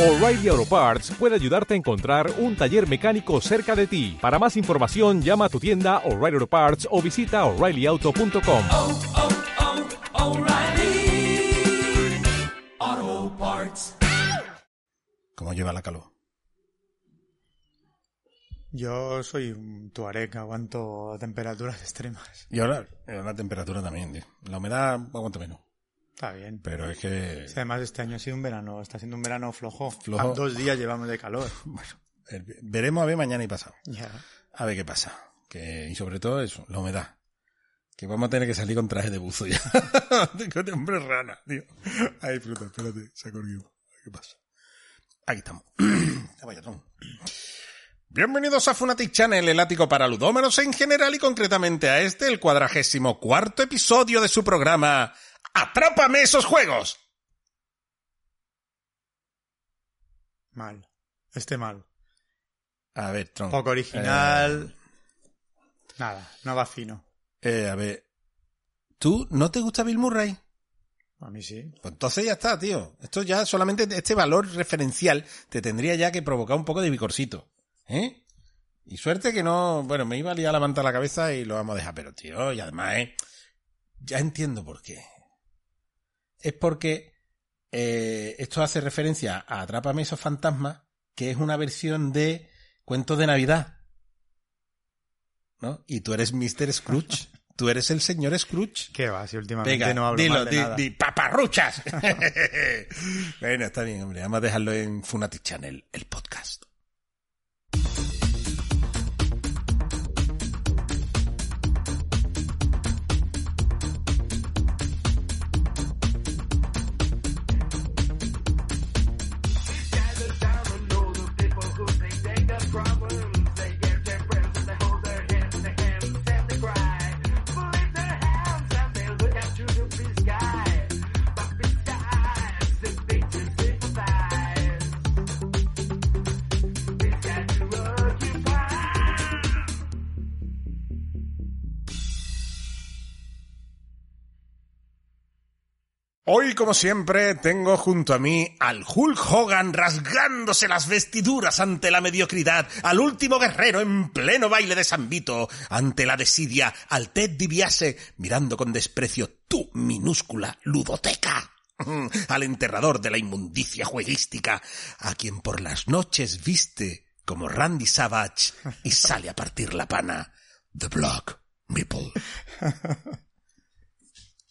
O'Reilly Auto Parts puede ayudarte a encontrar un taller mecánico cerca de ti. Para más información, llama a tu tienda O'Reilly Auto Parts o visita oreillyauto.com. oh, oh, Parts. ¿Cómo lleva la calor? Yo soy un tuareg, aguanto temperaturas extremas. Y ahora eh, la temperatura también, tío. La humedad aguanto menos. Está bien. Pero es que... Además, este año ha sido un verano, está siendo un verano flojo. Flojo. Dos días llevamos de calor. Bueno, veremos a ver mañana y pasado. Ya. A ver qué pasa. Que, y sobre todo eso, la humedad. Que vamos a tener que salir con traje de buzo ya. con hombre rana, tío. Ay, fruta, espérate, se ha corrido. ¿Qué pasa? Aquí estamos. Bienvenidos a Funatic Channel, el ático para ludómenos en general y concretamente a este, el cuadragésimo cuarto episodio de su programa ¡Atrápame esos juegos! Mal. Este mal. A ver, Tron. Poco original. Nada, no va fino. Eh, a ver. ¿Tú no te gusta Bill Murray? A mí sí. Pues entonces ya está, tío. Esto ya solamente este valor referencial te tendría ya que provocar un poco de bicorcito. ¿Eh? Y suerte que no. Bueno, me iba a liar la manta a la cabeza y lo vamos a dejar, pero tío, y además, ¿eh? Ya entiendo por qué. Es porque eh, esto hace referencia a Atrápame esos fantasmas, que es una versión de Cuentos de Navidad. ¿No? Y tú eres Mr. Scrooge. tú eres el señor Scrooge. ¿Qué va? Si últimamente Venga, no hablo dilo, mal de di, nada. di, paparruchas. bueno, está bien, hombre. Vamos a dejarlo en Funatic Channel, el podcast. Hoy, como siempre, tengo junto a mí al Hulk Hogan rasgándose las vestiduras ante la mediocridad, al último guerrero en pleno baile de San Vito, ante la desidia, al Ted DiBiase mirando con desprecio tu minúscula ludoteca. Al enterrador de la inmundicia jueguística, a quien por las noches viste como Randy Savage y sale a partir la pana. The Black Meeple.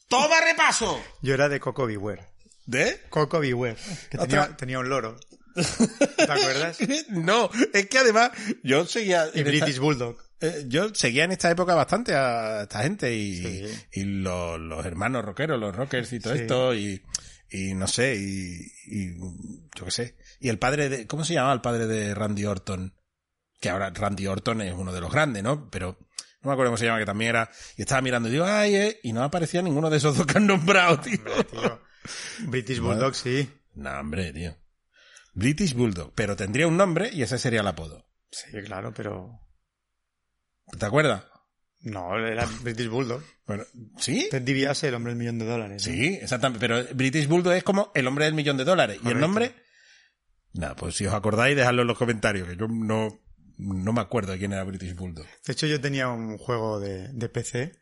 ¡Toma repaso! Yo era de Coco Beware. ¿De? Coco Beware. Que tenía, tenía un loro. ¿Te acuerdas? No, es que además yo seguía... Y esta- British Bulldog. eh, yo seguía en esta época bastante a esta gente y, Sí. y los, los hermanos rockeros, los rockers y todo Sí. esto y, y no sé, y, y yo qué sé. Y el padre de... ¿Cómo se llamaba el padre de Randy Orton? Que ahora Randy Orton es uno de los grandes, ¿no? Pero no me acuerdo cómo se llama, que también era... Y estaba mirando y digo, ay, eh, y no aparecía ninguno de esos dos que han nombrado, tío. Hombre, tío. British Bulldog, sí. No, hombre, tío. British Bulldog. Pero tendría un nombre y ese sería el apodo. Sí, claro, pero... ¿Te acuerdas? No, era British Bulldog. Bueno, ¿sí? Ted DiBiase, el hombre del millón de dólares. ¿no? Sí, exactamente. Pero British Bulldog es como el hombre del millón de dólares. ¿Y el nombre? Nada, pues si os acordáis, dejadlo en los comentarios, que yo no, no me acuerdo de quién era British Bulldog. De hecho, yo tenía un juego de, de PC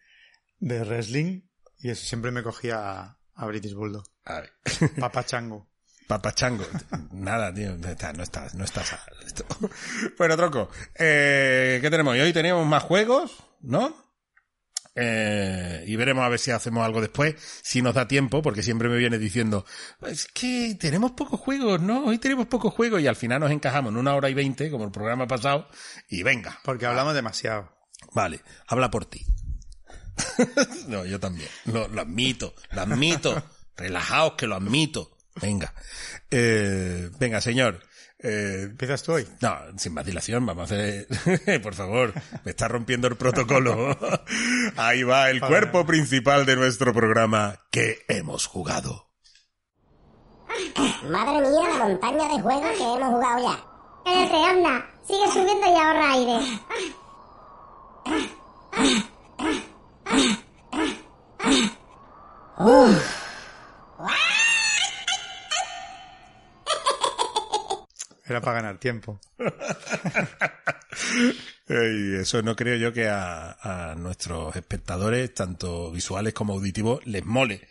de wrestling y eso siempre me cogía a, a British Bulldog. A ver. Papachango. Papachango. Nada, tío. No está, no está, no está sal- esto. Bueno, tronco. Eh, ¿Qué tenemos? Y hoy teníamos más juegos, ¿no? Eh, y veremos a ver si hacemos algo después, si nos da tiempo, porque siempre me viene diciendo, es que tenemos pocos juegos, ¿no? Hoy tenemos pocos juegos y al final nos encajamos en una hora y veinte, como el programa pasado, y venga. Porque hablamos demasiado. Vale, habla por ti. no, yo también. Lo, lo admito, lo admito. Relajaos que lo admito. Venga. Eh, venga, señor. Eh, ¿Empiezas tú hoy? no, sin más dilación, vamos a hacer... Por favor, me está rompiendo el protocolo. Ahí va el cuerpo principal de nuestro programa que hemos jugado. Madre mía, la montaña de juegos que hemos jugado ya. Cállate, anda. Sigue subiendo y ahorra aire. era para ganar tiempo. Ey, eso no creo yo que a, a nuestros espectadores, tanto visuales como auditivos, les mole.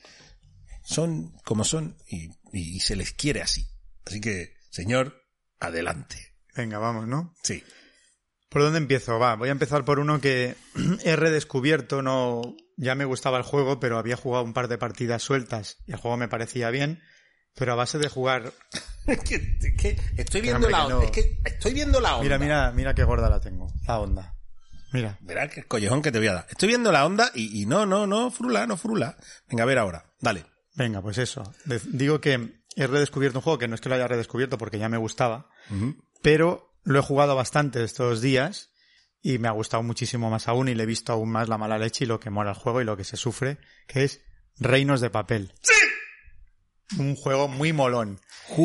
Son como son y, y se les quiere así. Así que, señor, adelante. Venga, vamos, ¿no? Sí. ¿Por dónde empiezo? Va, voy a empezar por uno que he redescubierto, no, ya me gustaba el juego, pero había jugado un par de partidas sueltas y el juego me parecía bien, pero a base de jugar, Es que, es que estoy viendo la onda. no. Es que estoy viendo la onda. mira, mira, mira qué gorda la tengo, la onda. Mira, Verá qué collejón que te voy a dar. Estoy viendo la onda y, y no, no, no, frula, no frula. Venga, a ver ahora. Dale. venga, pues eso. De- digo que he redescubierto un juego que no es que lo haya redescubierto porque ya me gustaba, pero lo he jugado bastante estos días y me ha gustado muchísimo más aún y le he visto aún más la mala leche y lo que mola el juego y lo que se sufre, que es Reinos de Papel. ¡Sí! Un juego muy molón.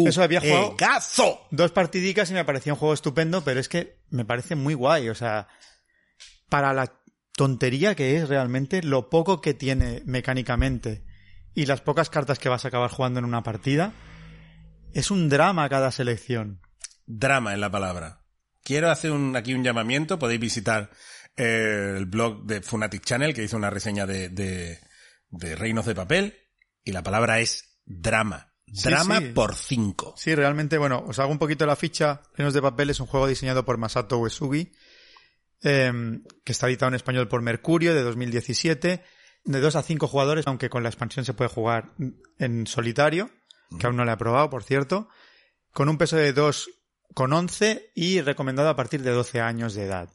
Eso había jugado ¡Juegazo! dos partidicas y me parecía un juego estupendo, pero es que me parece muy guay. O sea, para la tontería que es realmente, lo poco que tiene mecánicamente y las pocas cartas que vas a acabar jugando en una partida, es un drama cada selección. Drama en la palabra. Quiero hacer un, aquí un llamamiento. Podéis visitar eh, el blog de Funatic Channel que hizo una reseña de, de, de Reinos de Papel y la palabra es drama. Drama sí. por cinco. Sí, realmente, bueno, os hago un poquito la ficha. Reinos de Papel es un juego diseñado por Masato Uesugi, em, que está editado en español por Mercurio de 2017, de 2 a 5 jugadores, aunque con la expansión se puede jugar en solitario, que aún no le he probado, por cierto, con un peso de 2,11 y recomendado a partir de 12 años de edad.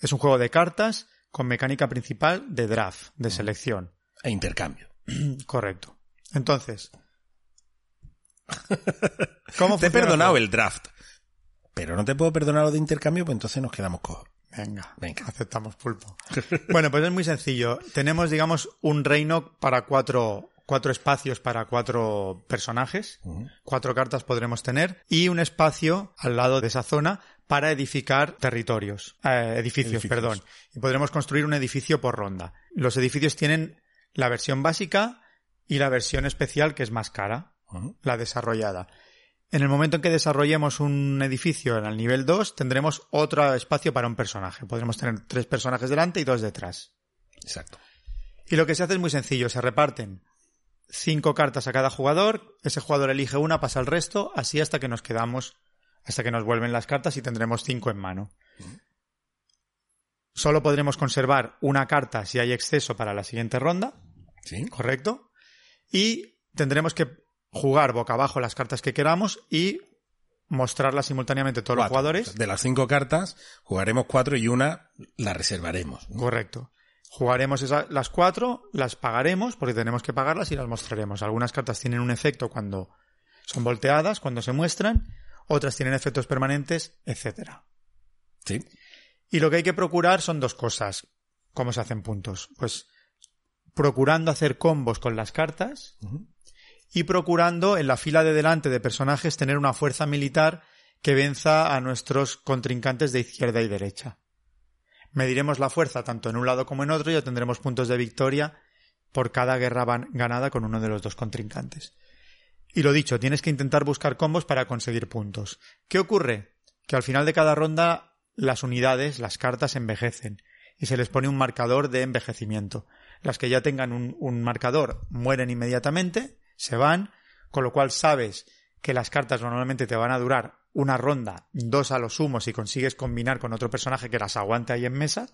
Es un juego de cartas con mecánica principal de draft, de selección. E intercambio. Correcto. Entonces, ¿cómo Te he perdonado el draft. Pero no te puedo perdonar lo de intercambio, pues entonces nos quedamos cojos. Venga, Venga. aceptamos pulpo. bueno, pues es muy sencillo. Tenemos, digamos, un reino para cuatro, cuatro espacios para cuatro personajes. Cuatro cartas podremos tener. Y un espacio al lado de esa zona para edificar territorios. Eh, edificios, Edificios. perdón. Y podremos construir un edificio por ronda. Los edificios tienen la versión básica y la versión especial que es más cara La desarrollada. En el momento en que desarrollemos un edificio en el nivel 2, tendremos otro espacio para un personaje. Podremos tener tres personajes delante y dos detrás. Exacto. Y lo que se hace es muy sencillo. Se reparten cinco cartas a cada jugador. Ese jugador elige una, pasa al resto, así hasta que nos quedamos, hasta que nos vuelven las cartas y tendremos cinco en mano. Solo podremos conservar una carta si hay exceso para la siguiente ronda. Sí. ¿correcto? Y tendremos que jugar boca abajo las cartas que queramos y mostrarlas simultáneamente a todos los jugadores. De las cinco cartas, jugaremos cuatro y una la reservaremos. Correcto. Jugaremos las cuatro, las pagaremos porque tenemos que pagarlas y las mostraremos. Algunas cartas tienen un efecto cuando son volteadas, cuando se muestran, otras tienen efectos permanentes, etcétera. Sí. Y lo que hay que procurar son dos cosas. ¿Cómo se hacen puntos? Pues procurando hacer combos con las cartas y procurando en la fila de delante de personajes tener una fuerza militar que venza a nuestros contrincantes de izquierda y derecha. Mediremos la fuerza tanto en un lado como en otro y obtendremos puntos de victoria por cada guerra ganada con uno de los dos contrincantes. Y lo dicho, tienes que intentar buscar combos para conseguir puntos. ¿Qué ocurre? Que al final de cada ronda las unidades, las cartas envejecen y se les pone un marcador de envejecimiento. Las que ya tengan un, un marcador mueren inmediatamente, se van, con lo cual sabes que las cartas normalmente te van a durar una ronda, dos a lo sumo si consigues combinar con otro personaje que las aguante ahí en mesa,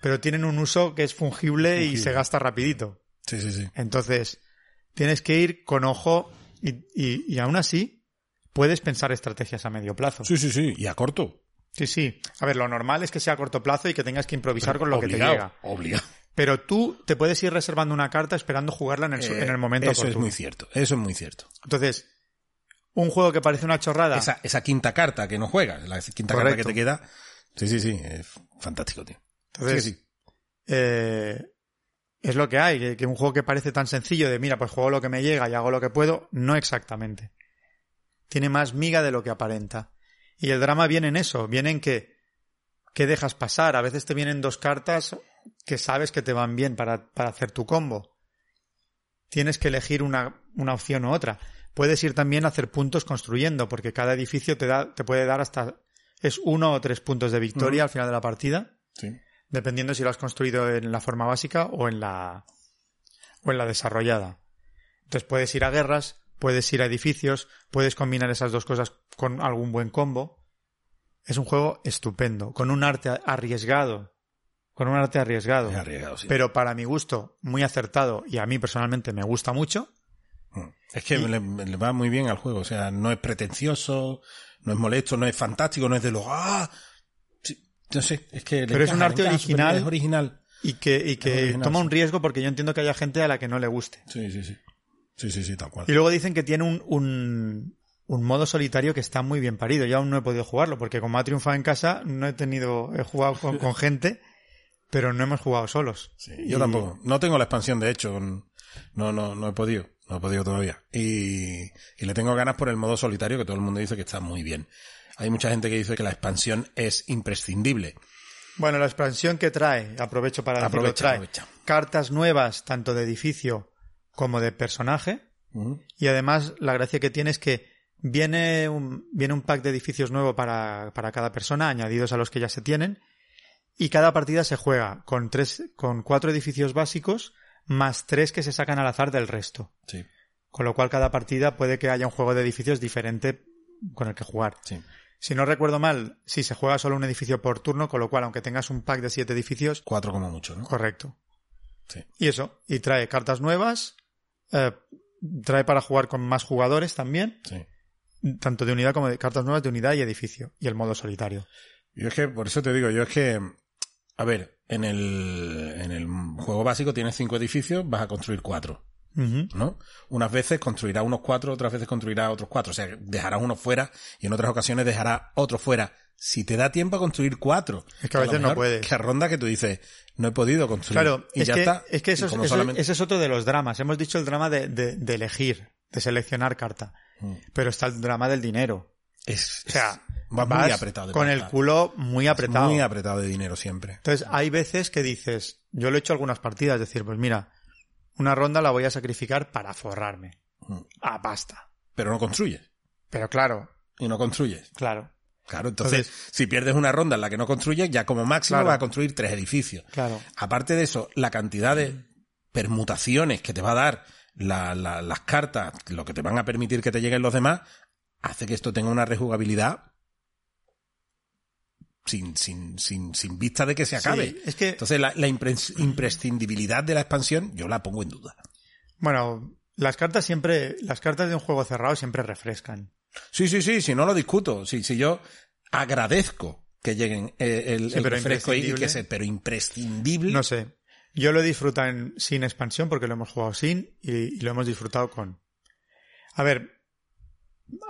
pero tienen un uso que es fungible, y se gasta rapidito. Sí, sí, sí. Entonces, tienes que ir con ojo y, y, y aún así puedes pensar estrategias a medio plazo. Sí, sí, sí. Y a corto. Sí, sí. A ver, lo normal es que sea a corto plazo y que tengas que improvisar con lo que te llega. Obligado. Pero tú te puedes ir reservando una carta esperando jugarla en el, Eh, en el momento Eso es oportuno. muy cierto. Eso es muy cierto. Entonces, un juego que parece una chorrada. Esa, esa quinta carta que no juegas, la quinta Correcto. carta que te queda. Sí, sí, sí. Es fantástico, tío. Entonces, Sí, sí. eh, es lo que hay, que, que un juego que parece tan sencillo de mira, pues juego lo que me llega y hago lo que puedo, no exactamente. Tiene más miga de lo que aparenta. Y el drama viene en eso, viene en que, que dejas pasar. A veces te vienen dos cartas que sabes que te van bien para, para hacer tu combo. Tienes que elegir una, una opción u otra. puedes ir también a hacer puntos construyendo, porque cada edificio te da, te puede dar hasta, es uno o tres puntos de victoria al final de la partida, Sí. dependiendo si lo has construido en la forma básica o en la, o en la desarrollada. Entonces puedes ir a guerras, puedes ir a edificios, puedes combinar esas dos cosas con algún buen combo. Es un juego estupendo, con un arte arriesgado, con un arte arriesgado. Es arriesgado, sí. Pero para mi gusto, muy acertado y a mí personalmente me gusta mucho. Mm. Es que le, le va muy bien al juego. O sea, no es pretencioso, no es molesto, no es fantástico, no es de los ¡ah! Sí, no sé, es que le Pero es un arte original. Es original. Y que, y que original, toma sí. un riesgo porque yo entiendo que haya gente a la que no le guste. Sí, sí, sí. Sí, sí, sí, tal cual. Y luego dicen que tiene un, un, un modo solitario que está muy bien parido. Yo aún no he podido jugarlo porque como ha triunfado en casa, no he tenido, he jugado con, con gente, pero no hemos jugado solos. Sí, yo tampoco. No tengo la expansión, de hecho. No, no, no he podido. No he podido todavía. Y, y le tengo ganas por el modo solitario, que todo el mundo dice que está muy bien. Hay mucha gente que dice que la expansión es imprescindible. Bueno, la expansión que trae, aprovecho para decirlo, Aprovecha, trae aprovecha. cartas nuevas, tanto de edificio como de personaje. Y además, la gracia que tiene es que viene un, viene un pack de edificios nuevo para, para cada persona, añadidos a los que ya se tienen. Y cada partida se juega con tres, con cuatro edificios básicos, más tres que se sacan al azar del resto. Sí, Con lo cual, cada partida puede que haya un juego de edificios diferente con el que jugar. sí. Si no recuerdo mal, si se juega solo un edificio por turno, con lo cual, aunque tengas un pack de siete edificios, Cuatro como mucho, ¿no? correcto. Sí. Y eso, y trae cartas nuevas, eh, trae para jugar con más jugadores también, Sí. tanto de unidad como de cartas nuevas de unidad y edificio, y el modo solitario. Yo es que, por eso te digo, yo es que, a ver, en el, en el juego básico tienes cinco edificios, vas a construir cuatro. ¿no? Unas veces construirá unos cuatro, otras veces construirá otros cuatro. O sea, dejarás uno fuera y en otras ocasiones dejará otro fuera. Si te da tiempo a construir cuatro. Es que a lo veces no puedes. Que ronda que tú dices, no he podido construir. Claro, y es, ya que, está. es que eso, eso- solamente- ese es otro de los dramas. Hemos dicho el drama de, de- de elegir, de seleccionar carta. Mm. Pero está el drama del dinero. Es, O sea, muy apretado de con el culo muy apretado. Muy apretado de dinero siempre. Entonces, hay veces que dices, yo lo he hecho algunas partidas, es decir, pues mira, una ronda la voy a sacrificar para forrarme. Mm. A pasta. Pero no construyes. Pero claro, Y no construyes. claro, Claro, entonces, Entonces- si pierdes una ronda en la que no construyes, ya como máximo Claro. vas a construir tres edificios. claro. Aparte de eso, la cantidad de permutaciones que te va a dar la- la- las cartas, lo que te van a permitir que te lleguen los demás, hace que esto tenga una rejugabilidad sin, sin, sin, sin vista de que se acabe. Sí, es que, Entonces, la, la impres- imprescindibilidad de la expansión, yo la pongo en duda. bueno, las cartas siempre, las cartas de un juego cerrado siempre refrescan. Sí, sí, sí, si no lo discuto. Si, si yo agradezco que lleguen eh, el, el refresco y que imprescindible. se, pero imprescindible. No sé. Yo lo he disfrutado en- sin expansión porque lo hemos jugado sin y, y lo hemos disfrutado con. A ver,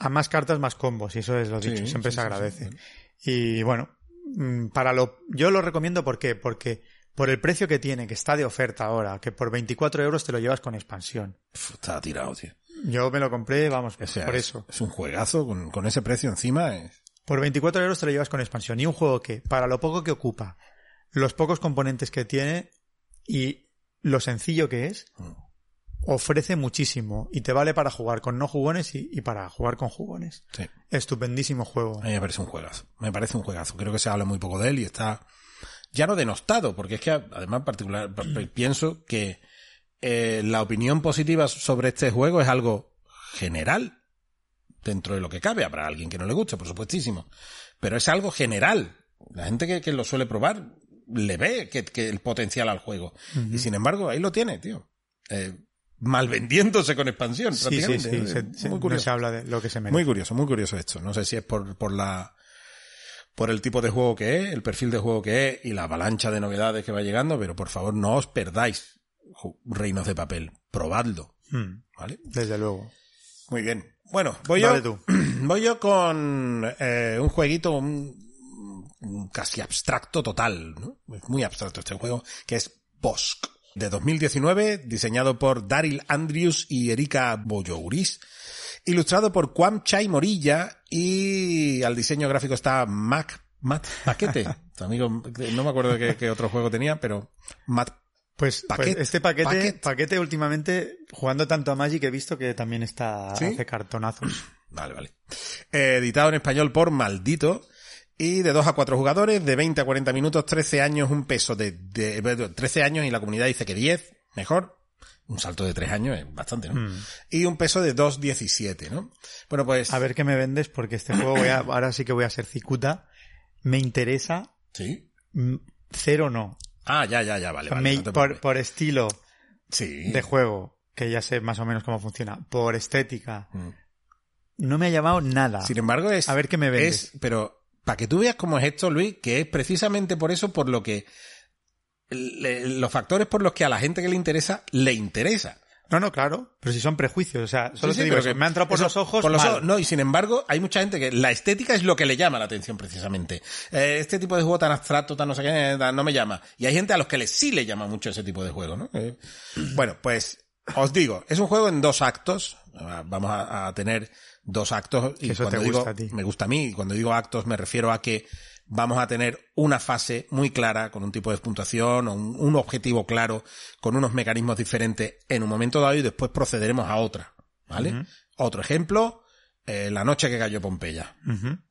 a más cartas, más combos, y eso es lo Sí, dicho, siempre sí, se agradece. sí. Y bueno, mm, para lo, yo lo recomiendo ¿por qué? porque por el precio que tiene, que está de oferta ahora, que por 24 euros te lo llevas con expansión. Estaba tirado, tío. Yo me lo compré, vamos, O sea, por es- eso. Es un juegazo con, con ese precio encima. Es... Por 24 euros te lo llevas con expansión. Y un juego que, para lo poco que ocupa, los pocos componentes que tiene y lo sencillo que es, Mm. Ofrece muchísimo. Y te vale para jugar con no jugones y, y para jugar con jugones. Sí. Estupendísimo juego. A mí me parece un juegazo. Me parece un juegazo. Creo que se habla muy poco de él y está ya no denostado, porque es que además particular pienso que eh, la opinión positiva sobre este juego es algo general dentro de lo que cabe. Habrá alguien que no le guste, por supuestísimo. Pero es algo general. La gente que, que lo suele probar le ve que, que el potencial al juego. Y sin embargo, ahí lo tiene, tío. Eh, mal vendiéndose con expansión, Sí, sí, prácticamente. sí. Eh, se- se- muy no curioso. se habla de lo que se merece. Muy curioso, muy curioso esto. No sé si es por, por la por el tipo de juego que es, el perfil de juego que es y la avalancha de novedades que va llegando, pero por favor no os perdáis Reinos de Papel. Probadlo, Mm, ¿vale? desde luego. Muy bien. Bueno, voy Dale yo, tú. voy yo con eh, un jueguito un- un casi abstracto total, ¿no? Es muy abstracto este juego, que es Bosk, de 2019, diseñado por Daryl Andrews y Erika Boyouris, ilustrado por Kwam Chai Morilla y al diseño gráfico está Mac, Matt Paquete, amigo, no me acuerdo qué, qué otro juego tenía, pero Matt Pues, pues Paquet- este paquete, paquet. paquete últimamente, jugando tanto a Magic, he visto que también está ¿Sí? hace cartonazos. Vale, vale. Eh, editado en español por Maldito. Y de 2 a 4 jugadores, de 20 a 40 minutos, 13 años, un peso de, de- de 13 años y la comunidad dice que 10, mejor. Un salto de 3 años es bastante, ¿no? Y un peso de 2,17, ¿no? Bueno, pues... A ver qué me vendes, porque este juego voy a, ahora sí que voy a ser cicuta. Me interesa, Sí. mm, cero no. Ah, ya, ya, ya, vale. vale, Me- no por, por estilo Sí. de juego, que ya sé más o menos cómo funciona, por estética, Mm. no me ha llamado nada. Sin embargo, es. A ver qué me vendes. es- pero para que tú veas cómo es esto, Luis, que es precisamente por eso por lo que. le- los factores por los que a la gente que le interesa, le interesa. No, no, claro, pero si son prejuicios, o sea, solo Sí, te sí, digo que me ha entrado por eso- los ojos. por los ojos, no, y sin embargo, hay mucha gente que la estética es lo que le llama la atención precisamente. Eh, este tipo de juego tan abstracto, tan no sé qué, tan- no me llama. Y hay gente a los que le, sí le llama mucho ese tipo de juego, ¿no? Eh, bueno, pues os digo, es un juego en dos actos. Ah, Vamos a, a tener dos actos. Y eso cuando te digo, gusta a ti. me gusta a mí. Y cuando digo actos me refiero a que vamos a tener una fase muy clara con un tipo de puntuación o un, un objetivo claro con unos mecanismos diferentes en un momento dado y después procederemos a otra. ¿Vale? Otro ejemplo, eh, la noche que cayó Pompeya,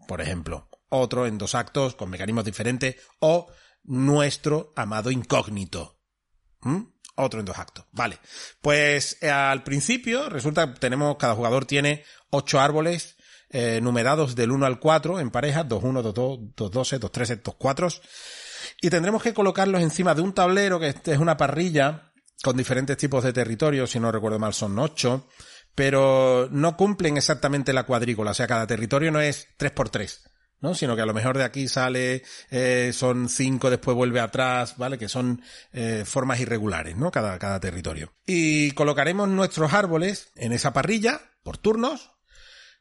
por ejemplo. Otro en dos actos con mecanismos diferentes o nuestro amado incógnito. ¿Mm? Otro en dos actos. Vale. Pues eh, al principio resulta que tenemos, cada jugador tiene ocho árboles eh, numerados del 1 al 4 en parejas, 2, 1, 2, 2, 2, 12, 2, 13, 2, 4. Y tendremos que colocarlos encima de un tablero que es una parrilla con diferentes tipos de territorios, si no recuerdo mal son ocho, pero no cumplen exactamente la cuadrícula, o sea, cada territorio no es 3 por 3 ¿no? Sino que a lo mejor de aquí sale, eh, son cinco, después vuelve atrás, ¿vale? Que son eh, formas irregulares, ¿no? Cada, cada territorio. Y colocaremos nuestros árboles en esa parrilla, por turnos,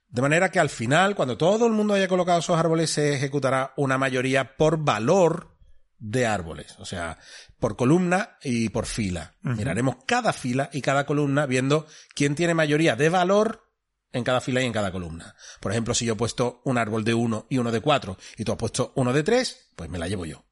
de manera que al final, cuando todo el mundo haya colocado esos árboles, se ejecutará una mayoría por valor de árboles, o sea, por columna y por fila. Miraremos cada fila y cada columna viendo quién tiene mayoría de valor en cada fila y en cada columna. Por ejemplo, si yo he puesto un árbol de 1 y uno de 4 y tú has puesto uno de 3, pues me la llevo yo.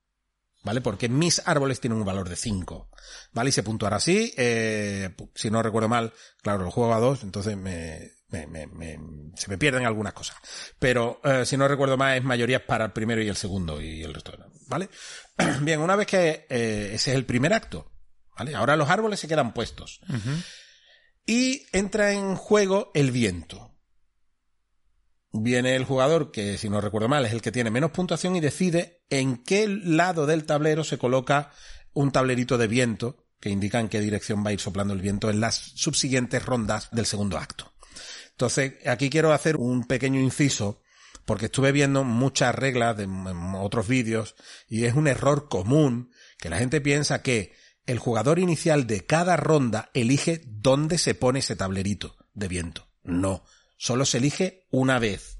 ¿Vale? Porque mis árboles tienen un valor de 5. ¿Vale? Y se puntuará así. Eh, si no recuerdo mal, claro, lo juego a 2, entonces me, me, me, me- se me pierden algunas cosas. Pero eh, si no recuerdo mal, es mayoría para el primero y el segundo y el resto. ¿Vale? Bien, una vez que eh, ese es el primer acto, ¿vale? Ahora los árboles se quedan puestos. Y entra en juego el viento. Viene el jugador, que si no recuerdo mal es el que tiene menos puntuación y decide en qué lado del tablero se coloca un tablerito de viento que indica en qué dirección va a ir soplando el viento en las subsiguientes rondas del segundo acto. Entonces, aquí quiero hacer un pequeño inciso porque estuve viendo muchas reglas de otros vídeos y es un error común que la gente piensa que el jugador inicial de cada ronda elige dónde se pone ese tablerito de viento. No, solo se elige una vez.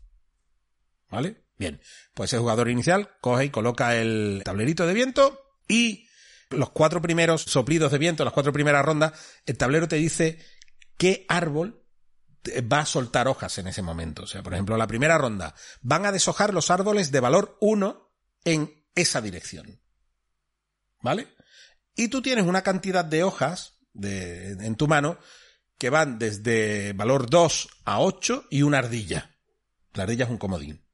¿Vale? Bien, pues el jugador inicial coge y coloca el tablerito de viento y los cuatro primeros soplidos de viento, las cuatro primeras rondas, el tablero te dice qué árbol va a soltar hojas en ese momento. O sea, por ejemplo, la primera ronda van a deshojar los árboles de valor 1 en esa dirección. ¿Vale? Y tú tienes una cantidad de hojas de, en tu mano que van desde valor 2 a 8 y una ardilla. La ardilla es un comodín.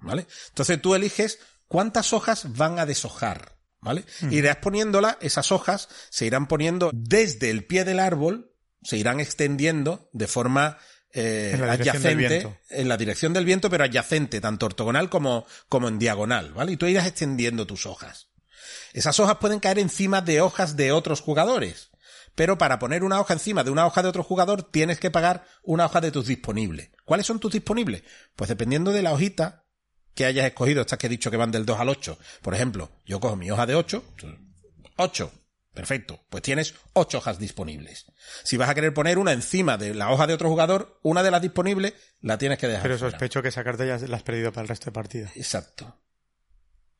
¿Vale? Entonces tú eliges cuántas hojas van a deshojar. ¿Vale? Irás poniéndola, esas hojas se irán poniendo desde el pie del árbol, se irán extendiendo de forma eh, En adyacente en la dirección del viento, pero adyacente, tanto ortogonal como, como en diagonal, ¿vale? Y tú irás extendiendo tus hojas. Esas hojas pueden caer encima de hojas de otros jugadores. Pero para poner una hoja encima de una hoja de otro jugador tienes que pagar una hoja de tus disponibles. ¿Cuáles son tus disponibles? Pues dependiendo de la hojita que hayas escogido, estas que he dicho que van del 2 al 8. Por ejemplo, yo cojo mi hoja de 8, 8. Perfecto. Pues tienes 8 hojas disponibles. Si vas a querer poner una encima de la hoja de otro jugador, una de las disponibles la tienes que dejar. Pero fuera. sospecho que esa carta ya la has perdido para el resto de partida. Exacto.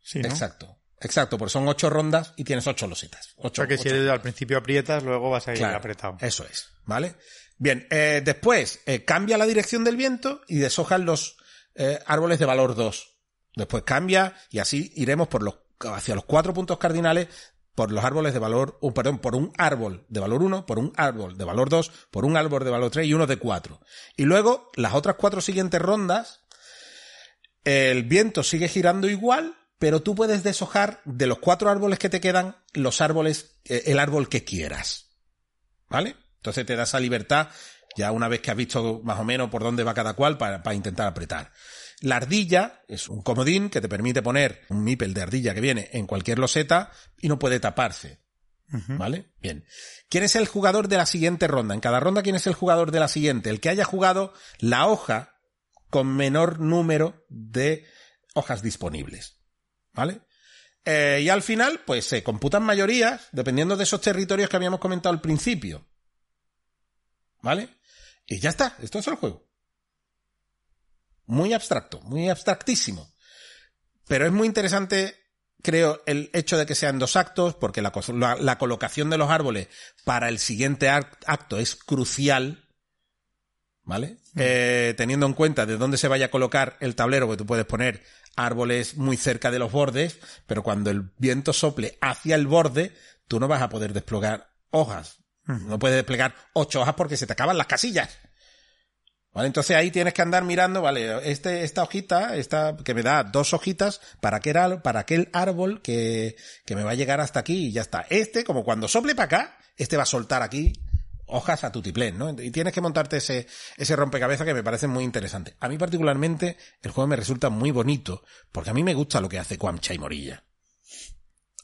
Sí, ¿no? Exacto. Exacto, porque son 8 rondas y tienes 8 losetas. O Ocho, sea que si ocho. eres al principio aprietas, luego vas a ir Claro, apretado. Eso es, ¿vale? Bien, eh, después eh, cambia la dirección del viento y deshojan los eh, árboles de valor 2. Después cambia y así iremos por los, hacia los cuatro puntos cardinales por los árboles de valor, uh, perdón, por un árbol de valor 1, por un árbol de valor 2, por un árbol de valor 3 y uno de 4. Y luego, las otras cuatro siguientes rondas, el viento sigue girando igual, pero tú puedes deshojar de los cuatro árboles que te quedan, los árboles, eh, el árbol que quieras. ¿Vale? Entonces te da esa libertad, ya una vez que has visto más o menos por dónde va cada cual para, para intentar apretar. La ardilla es un comodín que te permite poner un mipel de ardilla que viene en cualquier loseta y no puede taparse. ¿Vale? Bien. ¿Quién es el jugador de la siguiente ronda? En cada ronda, ¿quién es el jugador de la siguiente? El que haya jugado la hoja con menor número de hojas disponibles. ¿Vale? Eh, y al final, pues se computan mayorías dependiendo de esos territorios que habíamos comentado al principio. ¿Vale? Y ya está, esto es el juego. Muy abstracto, muy abstractísimo. Pero es muy interesante, creo, el hecho de que sean dos actos, porque la, cos- la- la colocación de los árboles para el siguiente act- acto es crucial. ¿Vale? Eh, teniendo en cuenta de dónde se vaya a colocar el tablero, que tú puedes poner árboles muy cerca de los bordes, pero cuando el viento sople hacia el borde, tú no vas a poder desplegar hojas. No puedes desplegar ocho hojas porque se te acaban las casillas. ¿Vale? Entonces ahí tienes que andar mirando, vale, este, esta hojita, esta, que me da dos hojitas para aquel, ar- para aquel árbol que, que me va a llegar hasta aquí y ya está. Este, como cuando sople para acá, este va a soltar aquí hojas a tutiplén, ¿no? Y tienes que montarte ese, ese rompecabezas que me parece muy interesante. A mí particularmente el juego me resulta muy bonito, porque a mí me gusta lo que hace Quamcha y Morilla.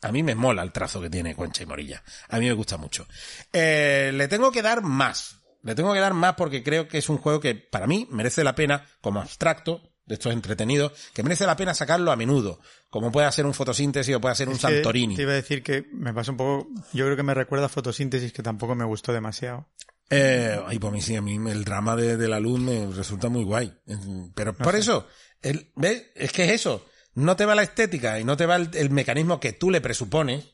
A mí me mola el trazo que tiene Concha y Morilla. A mí me gusta mucho. Eh, le tengo que dar más. Le tengo que dar más porque creo que es un juego que para mí merece la pena, como abstracto, de estos entretenidos, que merece la pena sacarlo a menudo. Como puede ser un fotosíntesis o puede ser un Es que Santorini. Te iba a decir que me pasa un poco. Yo creo que me recuerda a fotosíntesis que tampoco me gustó demasiado. Eh, ay, pues a mí sí, a mí el drama de, de la luz me resulta muy guay. Eh, Pero por eso, el, ¿ves? Es que es eso. No te va la estética y no te va el, el mecanismo que tú le presupones,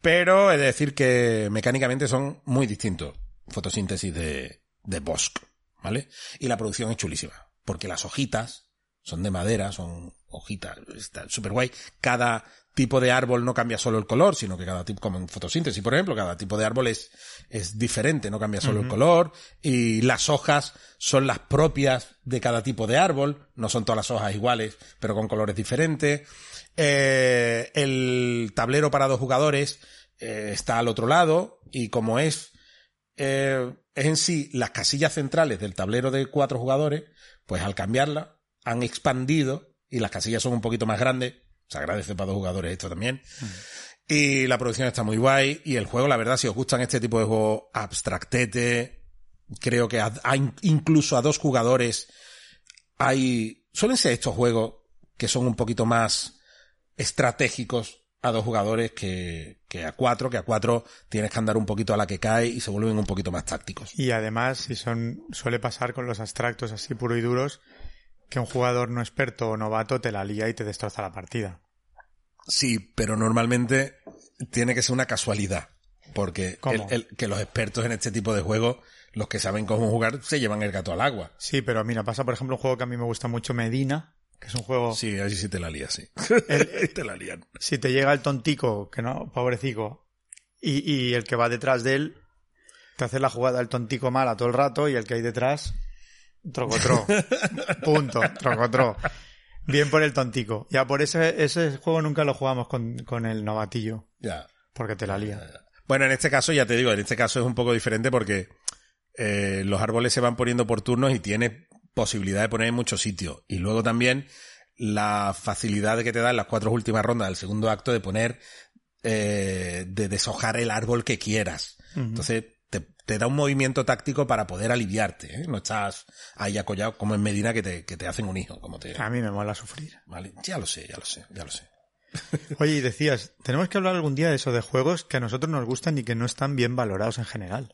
pero he de decir que mecánicamente son muy distintos. Fotosíntesis de, de Bosch, ¿vale? Y la producción es chulísima, porque las hojitas son de madera, son hojitas, está súper guay. Cada tipo de árbol no cambia solo el color, sino que cada tipo, como en fotosíntesis, por ejemplo, cada tipo de árbol es, es diferente, no cambia solo el color, y las hojas son las propias de cada tipo de árbol, no son todas las hojas iguales, pero con colores diferentes. Eh, el tablero para dos jugadores eh, está al otro lado, y como es, eh, es en sí las casillas centrales del tablero de cuatro jugadores, pues al cambiarla han expandido y las casillas son un poquito más grandes. Se agradece para dos jugadores esto también. Y la producción está muy guay. Y el juego, la verdad, si os gustan este tipo de juegos abstractete, creo que a- a in- incluso a dos jugadores hay... Suelen ser estos juegos que son un poquito más estratégicos a dos jugadores que, que a cuatro, que a cuatro tienes que andar un poquito a la que cae y se vuelven un poquito más tácticos. Y además, si son, suele pasar con los abstractos así puro y duros, que un jugador no experto o novato te la lía y te destroza la partida. Sí, pero normalmente tiene que ser una casualidad. Porque ¿Cómo? el- el- que los expertos en este tipo de juegos, los que saben cómo jugar, se llevan el gato al agua. Sí, pero mira, pasa por ejemplo un juego que a mí me gusta mucho, Medina, que es un juego... Sí, ahí sí te la lías, sí. te la lían. Si te llega el tontico, que no, pobrecico, y, y el que va detrás de él, te hace la jugada el tontico mala todo el rato y el que hay detrás, trocotro. Punto, trocotro. Bien por el tontico. Ya por ese, ese juego nunca lo jugamos con, con el novatillo, Ya. porque te la lía. Bueno, en este caso, ya te digo, en este caso es un poco diferente porque eh, los árboles se van poniendo por turnos y tienes posibilidad de poner en muchos sitios. Y luego también la facilidad que te da en las cuatro últimas rondas del segundo acto de poner, eh, de deshojar el árbol que quieras. Entonces, te, te da un movimiento táctico para poder aliviarte. ¿eh? No estás ahí acollado como en Medina que te, que te hacen un hijo. Como te, A mí me mola sufrir. ¿vale? Ya lo sé, ya lo sé, ya lo sé. Oye, y decías, tenemos que hablar algún día de eso, de juegos que a nosotros nos gustan y que no están bien valorados en general.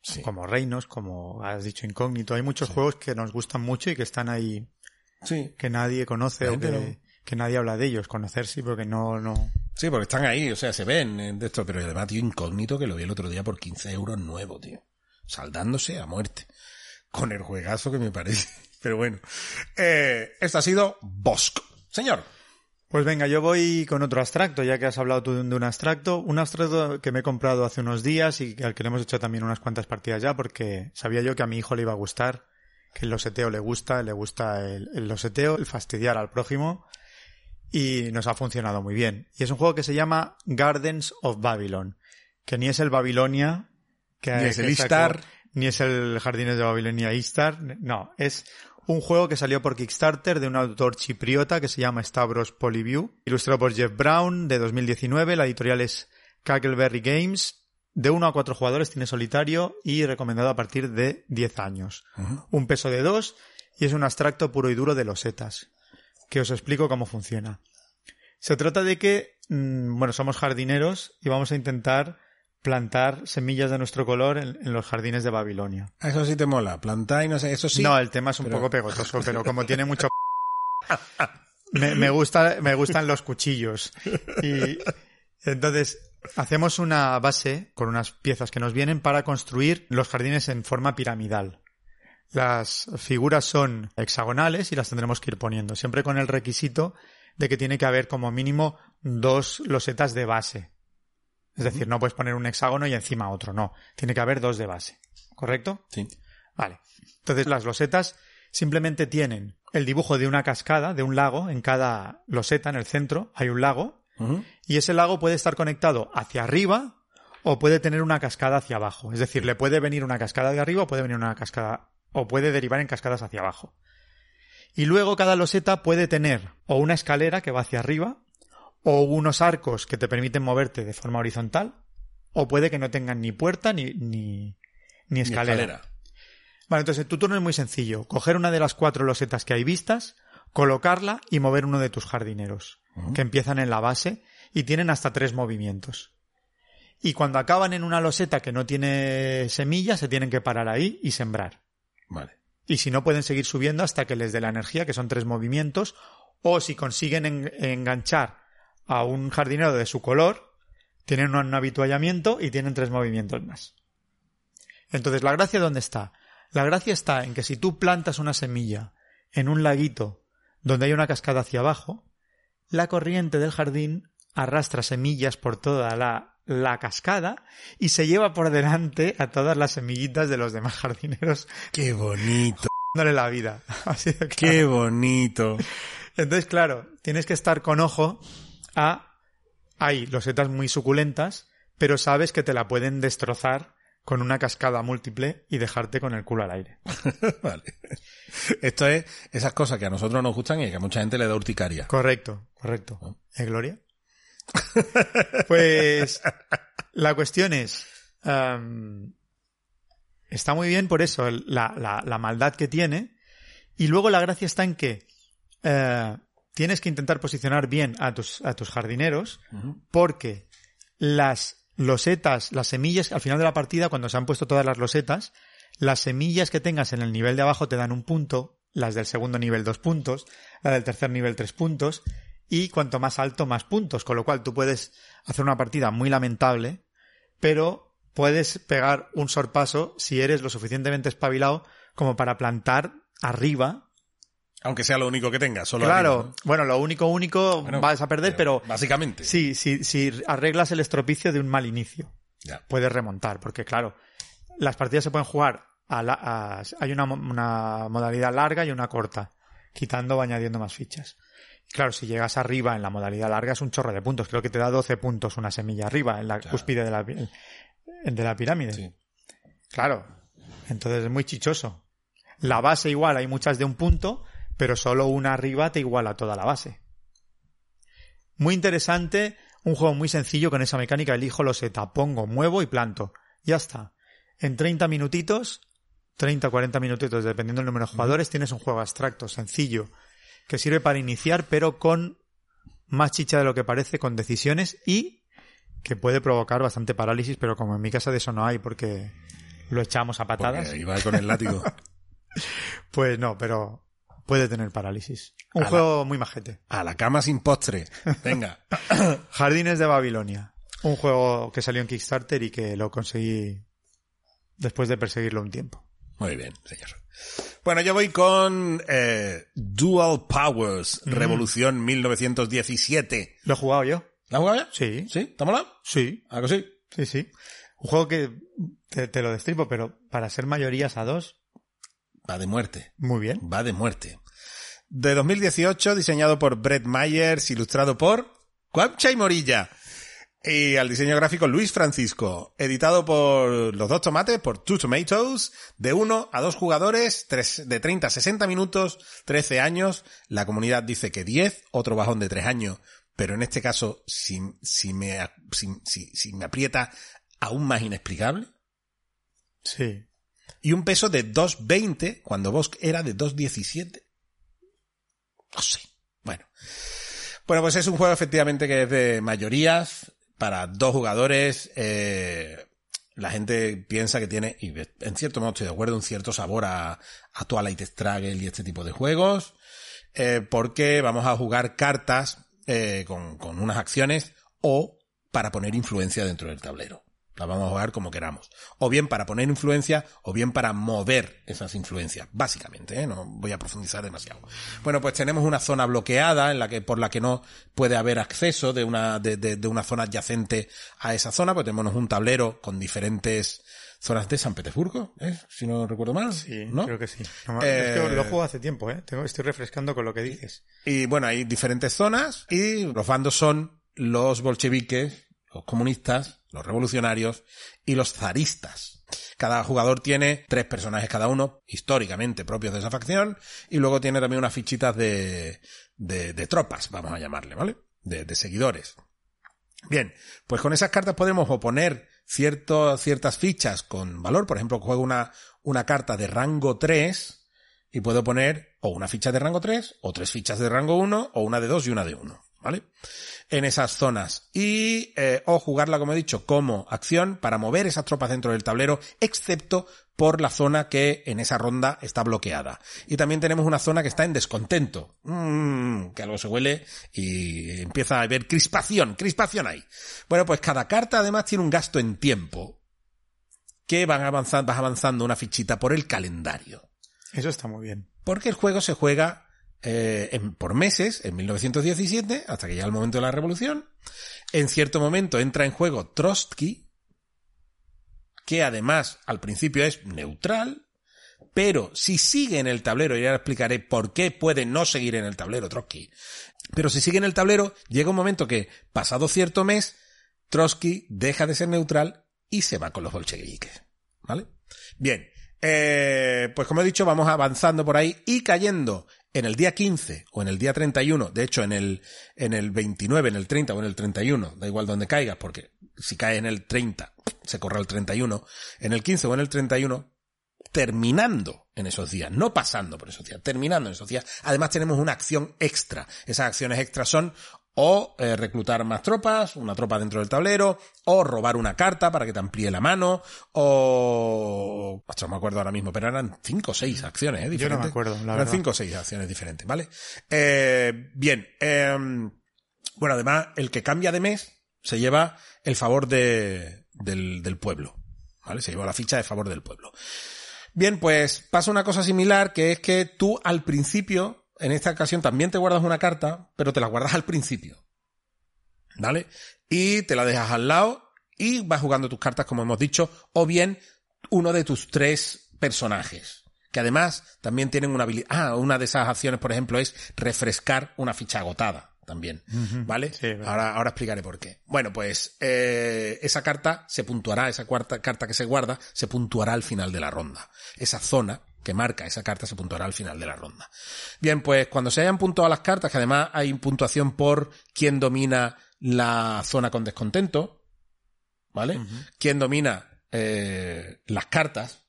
Sí. Como Reinos, como has dicho Incógnito. Hay muchos juegos que nos gustan mucho y que están ahí, Sí. que nadie conoce o que, no. que nadie habla de ellos. Conocer sí, porque no, no. Sí, porque están ahí, o sea, se ven eh, de esto, pero además, tío, incógnito que lo vi el otro día por 15 euros nuevo, tío. Saldándose a muerte. Con el juegazo que me parece. Pero bueno. Eh, esto ha sido Bosk. Señor, Pues venga, yo voy con otro abstracto, ya que has hablado tú de un abstracto. Un abstracto que me he comprado hace unos días y al que le hemos hecho también unas cuantas partidas ya, porque sabía yo que a mi hijo le iba a gustar, que el loseteo le gusta, le gusta el, el loseteo, el fastidiar al prójimo, y nos ha funcionado muy bien. Y es un juego que se llama Gardens of Babylon, que ni es el Babilonia, que Ni es que el Istar. ni es el Jardines de Babilonia Istar, no, es un juego que salió por Kickstarter de un autor chipriota que se llama Stavros Polyview, ilustrado por Jeff Brown de 2019, la editorial es Cackleberry Games, de 1 a 4 jugadores tiene solitario y recomendado a partir de 10 años. Un peso de 2 y es un abstracto puro y duro de losetas, que os explico cómo funciona. Se trata de que, mm, bueno, somos jardineros y vamos a intentar plantar semillas de nuestro color en, en los jardines de Babilonia. Eso sí te mola. Plantar y no sé, eso sí. No, el tema es un pero- poco pegotoso, pero como tiene mucho... me, me gusta, me gustan los cuchillos. Y entonces hacemos una base con unas piezas que nos vienen para construir los jardines en forma piramidal. Las figuras son hexagonales y las tendremos que ir poniendo, siempre con el requisito de que tiene que haber como mínimo dos losetas de base. Es decir, no puedes poner un hexágono y encima otro, no. Tiene que haber dos de base. ¿Correcto? Sí. Vale. Entonces las losetas simplemente tienen el dibujo de una cascada, de un lago, en cada loseta, en el centro, hay un lago, y ese lago puede estar conectado hacia arriba o puede tener una cascada hacia abajo. Es decir, le puede venir una cascada de arriba o puede venir una cascada o puede derivar en cascadas hacia abajo. Y luego cada loseta puede tener o una escalera que va hacia arriba o unos arcos que te permiten moverte de forma horizontal o puede que no tengan ni puerta ni, ni, ni Mi escalera. Vale, entonces tu turno es muy sencillo. Coger una de las cuatro losetas que hay vistas, colocarla y mover uno de tus jardineros, que empiezan en la base y tienen hasta tres movimientos. Y cuando acaban en una loseta que no tiene semillas, se tienen que parar ahí y sembrar. Vale. Y si no, pueden seguir subiendo hasta que les dé la energía, que son tres movimientos, o si consiguen en- enganchar a un jardinero de su color, tienen un habituallamiento y tienen tres movimientos más. Entonces, ¿la gracia dónde está? La gracia está en que si tú plantas una semilla en un laguito donde hay una cascada hacia abajo, la corriente del jardín arrastra semillas por toda la, la cascada y se lleva por delante a todas las semillitas de los demás jardineros Qué bonito. dándole la vida. Así de claro. Qué bonito. Entonces, claro, tienes que estar con ojo a... Hay losetas muy suculentas, pero sabes que te la pueden destrozar con una cascada múltiple y dejarte con el culo al aire. Vale. Esto es esas cosas que a nosotros nos gustan y que a mucha gente le da urticaria. Correcto, correcto. ¿Eh, Gloria? pues la cuestión es... está muy bien por eso, el- la, la- la maldad que tiene. Y luego la gracia está en que eh, tienes que intentar posicionar bien a tus, a tus jardineros porque las losetas, las semillas, al final de la partida, cuando se han puesto todas las losetas, las semillas que tengas en el nivel de abajo te dan un punto, las del segundo nivel dos puntos, la del tercer nivel tres puntos, y cuanto más alto, más puntos, con lo cual tú puedes hacer una partida muy lamentable, pero puedes pegar un sorpaso si eres lo suficientemente espabilado como para plantar arriba. Aunque sea lo único que tengas, solo claro, arriba, ¿no? bueno, lo único único Bueno, vas a perder, pero Básicamente. sí, sí, si arreglas el estropicio de un mal inicio Ya. puedes remontar, porque claro, las partidas se pueden jugar a la- a- hay una, mo- una modalidad larga y una corta, quitando o añadiendo más fichas. Y claro, si llegas arriba en la modalidad larga es un chorro de puntos, creo que te da 12 puntos una semilla arriba, en la Claro. cúspide de la, de la pirámide. Sí. Claro, entonces es muy chichoso. La base igual, hay muchas de un punto, pero solo una arriba te iguala toda la base. Muy interesante, un juego muy sencillo con esa mecánica, elijo loseta, pongo, muevo y planto. Ya está. En 30 minutitos, 30 40 minutitos, dependiendo del número de jugadores, tienes un juego abstracto, sencillo, que sirve para iniciar, pero con más chicha de lo que parece, con decisiones y que puede provocar bastante parálisis, pero como en mi casa de eso no hay porque lo echamos a patadas, Porque iba con el látigo. pues no, pero puede tener parálisis. Un juego muy majete. A la cama sin postre. Venga. Jardines de Babilonia. Un juego que salió en Kickstarter y que lo conseguí después de perseguirlo un tiempo. Muy bien, señor. Bueno, yo voy con eh, Dual Powers, Revolución 1917. ¿Lo he jugado yo? ¿La has jugado ya? Sí. ¿Sí? ¿Te ha molado? Sí. ¿Algo así? Sí, sí. Un juego que te, te lo destripo, pero para ser mayorías a dos, Va de muerte. muy bien. Va de muerte. De 2018, diseñado por Brett Myers, ilustrado por Juancha y Morilla. Y al diseño gráfico Luis Francisco. Editado por Los Dos Tomates, por Two Tomatoes. De uno a dos jugadores, tres, de 30 a 60 minutos, 13 años. La comunidad dice que 10, otro bajón de 3 años. Pero en este caso, si, si, me, si, si, si me aprieta, aún más inexplicable. Sí. Y un peso de 2.20 cuando Bosk era de 2.17. No sé. Bueno. Bueno, pues es un juego efectivamente que es de mayorías para dos jugadores. eh, la gente piensa que tiene, y en cierto modo estoy de acuerdo, un cierto sabor a, a Twilight Struggle y este tipo de juegos. eh, porque vamos a jugar cartas eh, con unas acciones o para poner influencia dentro del tablero. La vamos a jugar como queramos. O bien para poner influencia, o bien para mover esas influencias. Básicamente, ¿eh? no voy a profundizar demasiado. Bueno, pues tenemos una zona bloqueada en la que, por la que no puede haber acceso de una, de, de- de una zona adyacente a esa zona, pues tenemos un tablero con diferentes zonas de San Petersburgo, ¿eh? si no recuerdo mal. Sí, ¿no? creo que sí. No, Eh, es que lo juego hace tiempo, ¿eh? Tengo- estoy refrescando con lo que dices. Y bueno, hay diferentes zonas y los bandos son los bolcheviques, los comunistas, los revolucionarios y los zaristas. Cada jugador tiene tres personajes cada uno, históricamente propios de esa facción, y luego tiene también unas fichitas de, de, de tropas, vamos a llamarle, ¿vale? De, de seguidores. Bien, pues con esas cartas podemos oponer cierto, ciertas fichas con valor. Por ejemplo, juego una, una carta de rango 3 y puedo poner o una ficha de rango 3, o tres fichas de rango 1, o una de 2 y una de 1, ¿vale? En esas zonas. Y, eh, o jugarla, como he dicho, como acción para mover esas tropas dentro del tablero, excepto por la zona que en esa ronda está bloqueada. Y también tenemos una zona que está en descontento. Mm, que algo se huele y empieza a haber crispación, crispación ahí. Bueno, pues cada carta además tiene un gasto en tiempo que van avanzando, vas avanzando una fichita por el calendario. Eso está muy bien. Porque el juego se juega eh, en- por meses, en 1917, hasta que llega el momento de la revolución. En cierto momento entra en juego Trotsky, que además al principio es neutral, pero si sigue en el tablero, y ahora explicaré por qué puede no seguir en el tablero Trotsky, pero si sigue en el tablero, llega un momento que, pasado cierto mes, Trotsky deja de ser neutral y se va con los bolcheviques. ¿Vale? Bien. Eh, pues como he dicho, vamos avanzando por ahí y cayendo en el día 15 o en el día 31, de hecho en el, en el 29, en el 30 o en el 31, da igual donde caigas, porque si cae en el 30, se corre el 31, en el 15 o en el 31, terminando en esos días, no pasando por esos días, terminando en esos días. Además tenemos una acción extra. Esas acciones extras son o eh, reclutar más tropas, una tropa dentro del tablero, o robar una carta para que te amplíe la mano, o... Ostras, no me acuerdo ahora mismo, pero eran cinco o seis acciones, ¿eh? Yo no Diferentes. me acuerdo, la Eran verdad. cinco o seis acciones diferentes, ¿vale? Eh, bien, em, bueno, además, el que cambia de mes se lleva el favor de, del, del pueblo, ¿vale? Se lleva la ficha de favor del pueblo. Bien, pues pasa una cosa similar, que es que tú al principio, en esta ocasión también te guardas una carta, pero te la guardas al principio. ¿Vale? Y te la dejas al lado y vas jugando tus cartas, como hemos dicho, o bien uno de tus tres personajes. Que además también tienen una habilidad. Ah, una de esas acciones, por ejemplo, es refrescar una ficha agotada también. ¿Vale? Sí, ahora, ahora explicaré por qué. Bueno, pues eh, esa carta se puntuará, esa cuarta carta que se guarda, se puntuará al final de la ronda. Esa zona que marca esa carta se puntuará al final de la ronda. Bien, pues cuando se hayan puntuado las cartas, que además hay puntuación por quién domina la zona con descontento, ¿vale? ¿Quién domina eh, las cartas?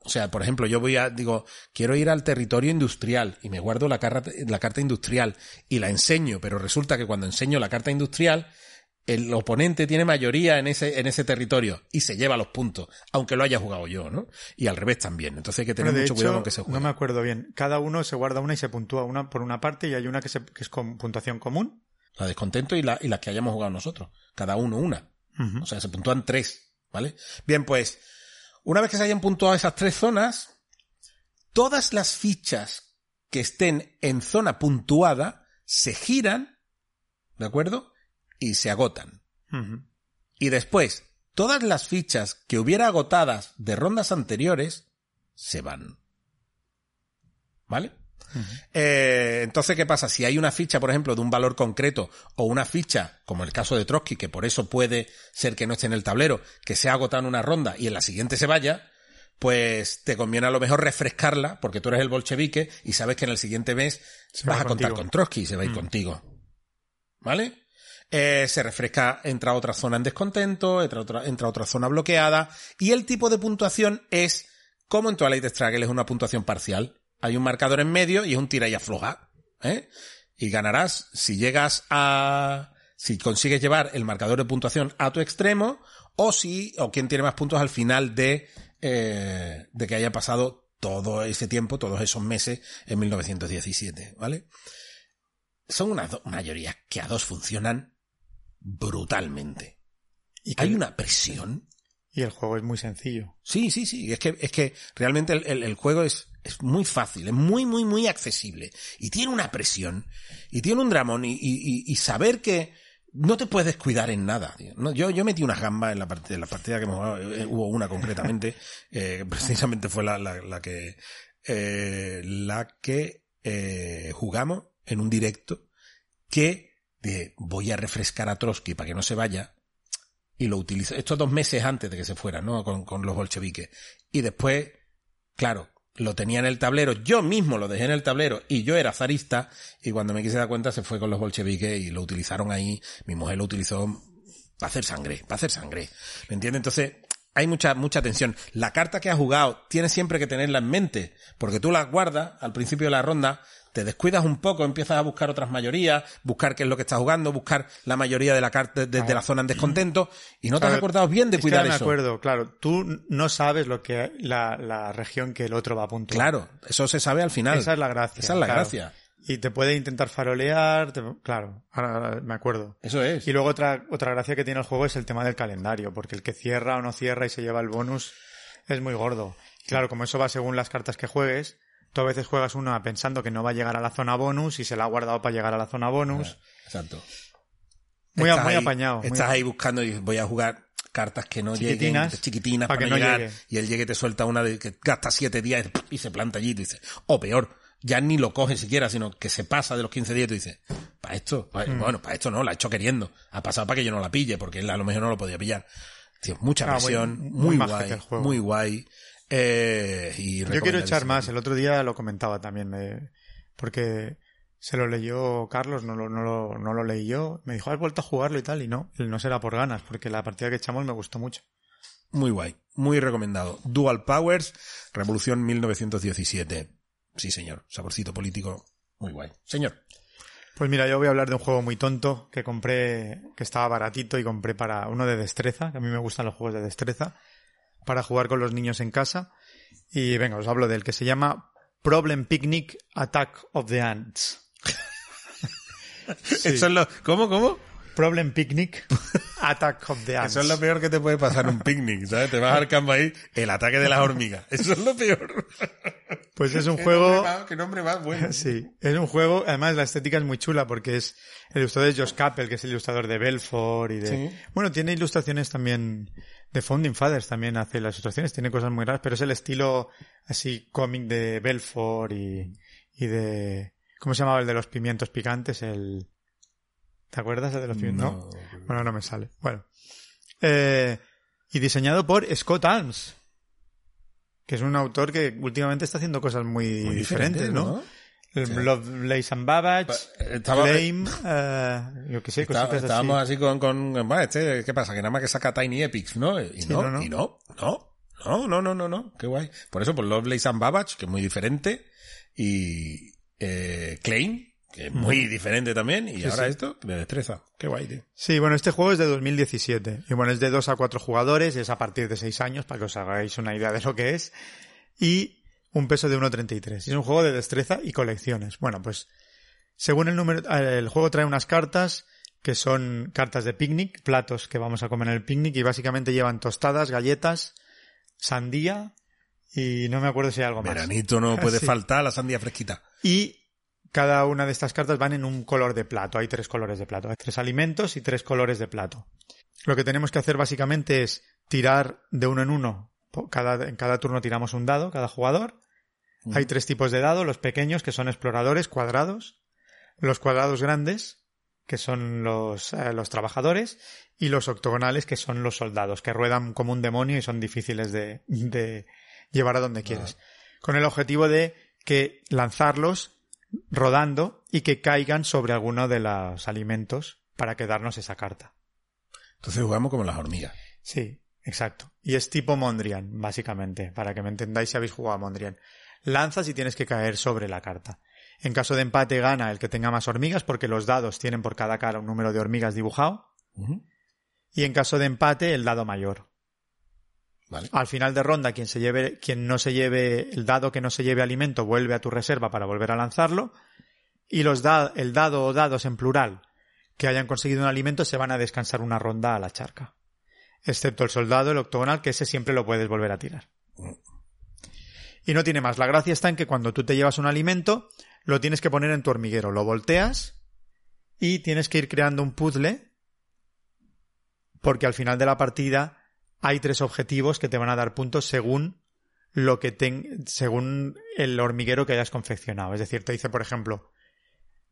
O sea, por ejemplo, yo voy a, digo, quiero ir al territorio industrial y me guardo la carta, la carta industrial y la enseño, pero resulta que cuando enseño la carta industrial, el oponente tiene mayoría en ese, en ese territorio y se lleva los puntos, aunque lo haya jugado yo, ¿no? Y al revés también. Entonces hay que tener mucho cuidado con que se juegue. no me acuerdo bien. Cada uno se guarda una y se puntúa una por una parte y hay una que, se, que es con puntuación común. La descontento y, la, y las que hayamos jugado nosotros. Cada uno una. O sea, se puntúan tres, ¿vale? Bien, pues, una vez que se hayan puntuado esas tres zonas, todas las fichas que estén en zona puntuada se giran, ¿de acuerdo? Y se agotan. Y después, todas las fichas que hubiera agotadas de rondas anteriores se van. ¿Vale? Eh, entonces, ¿qué pasa? Si hay una ficha, por ejemplo, de un valor concreto, o una ficha, como el caso de Trotsky, que por eso puede ser que no esté en el tablero, que se ha agotado en una ronda y en la siguiente se vaya, pues te conviene a lo mejor refrescarla, porque tú eres el bolchevique y sabes que en el siguiente mes Se vas va a contar contigo. con Trotsky y se va a ir contigo. ¿Vale? Eh, se refresca, entra otra zona en descontento, entra otra, entra otra zona bloqueada, y el tipo de puntuación es, como en Twilight Struggle, es una puntuación parcial. Hay un marcador en medio y es un tira y afloja. ¿eh? Y ganarás si llegas a, si consigues llevar el marcador de puntuación a tu extremo, o si, o quien tiene más puntos al final de, eh, de que haya pasado todo ese tiempo, todos esos meses en 1917, ¿vale? Son unas mayorías que a dos funcionan brutalmente. Y, Hay una presión. y el juego es muy sencillo. Sí, sí, sí. Es que, es que realmente el, el- el juego es, es muy fácil, es muy, muy, muy accesible. Y tiene una presión. Y tiene un dramón. Y, y- y- saber que no te puedes cuidar en nada. tío. No, yo, yo metí unas gambas en la, parte, en la partida que hemos jugado. eh, Hubo una concretamente. eh, precisamente fue la, la, la que, eh, la que eh, jugamos en un directo. Que de, voy a refrescar a Trotsky para que no se vaya y lo utiliza estos dos meses antes de que se fuera, ¿no? Con, con los bolcheviques. Y después, claro, lo tenía en el tablero, yo mismo lo dejé en el tablero y yo era zarista y cuando me quise dar cuenta se fue con los bolcheviques y lo utilizaron ahí, mi mujer lo utilizó para hacer sangre, para hacer sangre. ¿Me entiendes? Entonces, hay mucha, mucha tensión. La carta que has jugado tienes siempre que tenerla en mente, porque tú la guardas al principio de la ronda, te descuidas un poco, empiezas a buscar otras mayorías, buscar qué es lo que estás jugando, buscar la mayoría de la carta desde la zona en descontento, y no te has acordado bien de es que cuidar eso. me acuerdo, claro. Tú no sabes lo que la, la región que el otro va a puntuar. Claro, eso se sabe al final. Esa es la gracia. Esa es la claro. gracia. Y te puede intentar farolear, te- claro, ahora me acuerdo. Eso es. Y luego otra, otra gracia que tiene el juego es el tema del calendario, porque el que cierra o no cierra y se lleva el bonus es muy gordo. Claro, como eso va según las cartas que juegues, tú a veces juegas una pensando que no va a llegar a la zona bonus y se la ha guardado para llegar a la zona bonus. Exacto. Muy, Estás muy ahí- apañado. muy Estás ahí buscando y voy a jugar cartas que no Chiquitinas, lleguen, chiquitinas para para, que no llegar, llegue. y él llegue y te suelta una de que gasta siete días y se planta allí y tú dices, o peor, ya ni lo coge siquiera, sino que se pasa de los 15 días y tú dices, para esto, pa- Mm. bueno, para esto no, la ha hecho queriendo, ha pasado para que yo no la pille, porque él a lo mejor no lo podía pillar. Tío, mucha Ah, muy- presión, muy muy, guay, el juego. muy guay. Eh, y Yo quiero echar más. El otro día lo comentaba también, me- porque se lo leyó Carlos, no lo, no, lo, no lo leí yo. Me dijo, ¿has vuelto a jugarlo y tal? Y no, no será por ganas, porque la partida que echamos me gustó mucho. Muy guay, muy recomendado. Dual Powers, Revolución 1917. Sí, señor. Saborcito político, muy guay. Señor. Pues mira, yo voy a hablar de un juego muy tonto que compré, que estaba baratito y compré para uno de destreza, que a mí me gustan los juegos de destreza, para jugar con los niños en casa. Y venga, os hablo del que se llama Problem Picnic Attack of the Ants. Sí. Eso es lo... ¿Cómo, cómo? Problem Picnic Attack of the Ants. Eso es lo peor que te puede pasar un picnic, ¿sabes? Te vas al campo ahí, el ataque de las hormigas. Eso es lo peor. Pues es un Qué juego... nombre más- Qué nombre más bueno. Sí, es un juego, además la estética es muy chula porque es el ilustrador es Josh Capel, que es el ilustrador de Belfort y de... Sí. Bueno, tiene ilustraciones también de Founding Fathers, también hace las ilustraciones, tiene cosas muy raras, pero es el estilo así cómic de Belfort y, y de... ¿Cómo se llamaba el de los pimientos picantes? El... ¿Te acuerdas el de los pimientos? No. Bueno, no me sale. Bueno. Eh, y diseñado por Scott Alms, que es un autor que últimamente está haciendo cosas muy, Muy diferentes, diferente, ¿no? ¿No? El Lovelace and Babbage, Pa- estaba- Flame, eh, yo qué sé, Está- cositas estábamos así. así con, con, bueno, este, ¿qué pasa? Que nada más que saca Tiny Epics, ¿no? Y Sí, no, no, no. y no, no, no, no, no, no, no, qué guay. Por eso, por Lovelace and Babbage, que es muy diferente, y, eh, Klein, que es muy diferente también, y ahora sí. esto, de destreza. Qué guay, tío. Sí, bueno, este juego es de 2017. Y bueno, es de 2 a 4 jugadores, y es a partir de 6 años, para que os hagáis una idea de lo que es. Y un peso de 1.33. Y es un juego de destreza y colecciones. Bueno, pues, según el número, eh, el juego trae unas cartas que son cartas de picnic, platos que vamos a comer en el picnic, y básicamente llevan tostadas, galletas, sandía Y no me acuerdo si hay algo más. Veranito no puede Sí. faltar, la sandía fresquita. Y cada una de estas cartas van en un color de plato. Hay tres colores de plato. Hay tres alimentos y tres colores de plato. Lo que tenemos que hacer básicamente es tirar de uno en uno. Cada, en cada turno tiramos un dado, cada jugador. Hay tres tipos de dado. Los pequeños, que son exploradores, cuadrados. Los cuadrados grandes, que son los, eh, los trabajadores. Y los octogonales, que son los soldados, que ruedan como un demonio y son difíciles de, de llevar a donde quieres. Con el objetivo de que lanzarlos rodando y que caigan sobre alguno de los alimentos para quedarnos esa carta. Entonces jugamos como las hormigas. Sí, exacto. Y es tipo Mondrian, básicamente, para que me entendáis si habéis jugado a Mondrian. Lanzas y tienes que caer sobre la carta. En caso de empate gana el que tenga más hormigas porque los dados tienen por cada cara un número de hormigas dibujado. Y en caso de empate el dado mayor. Vale. Al final de ronda, quien se lleve, quien no se lleve, el dado que no se lleve alimento vuelve a tu reserva para volver a lanzarlo. Y los da- el dado o dados en plural que hayan conseguido un alimento se van a descansar una ronda a la charca. Excepto el soldado, el octogonal, que ese siempre lo puedes volver a tirar. Y no tiene más. La gracia está en que cuando tú te llevas un alimento, lo tienes que poner en tu hormiguero. Lo volteas y tienes que ir creando un puzzle porque al final de la partida hay tres objetivos que te van a dar puntos según lo que ten- según el hormiguero que hayas confeccionado. Es decir, te dice, por ejemplo,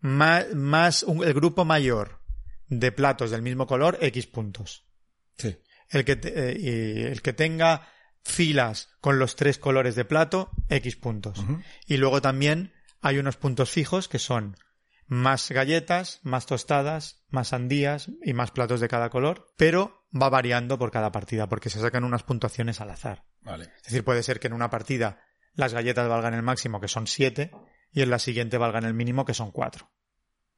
más, un- el grupo mayor de platos del mismo color, X puntos. Sí. El que, te- eh, y el que tenga filas con los tres colores de plato, X puntos. Y luego también hay unos puntos fijos que son más galletas, más tostadas, más sandías y más platos de cada color, pero va variando por cada partida porque se sacan unas puntuaciones al azar. Vale. Es decir, puede ser que en una partida las galletas valgan el máximo, que son 7, y en la siguiente valgan el mínimo, que son 4.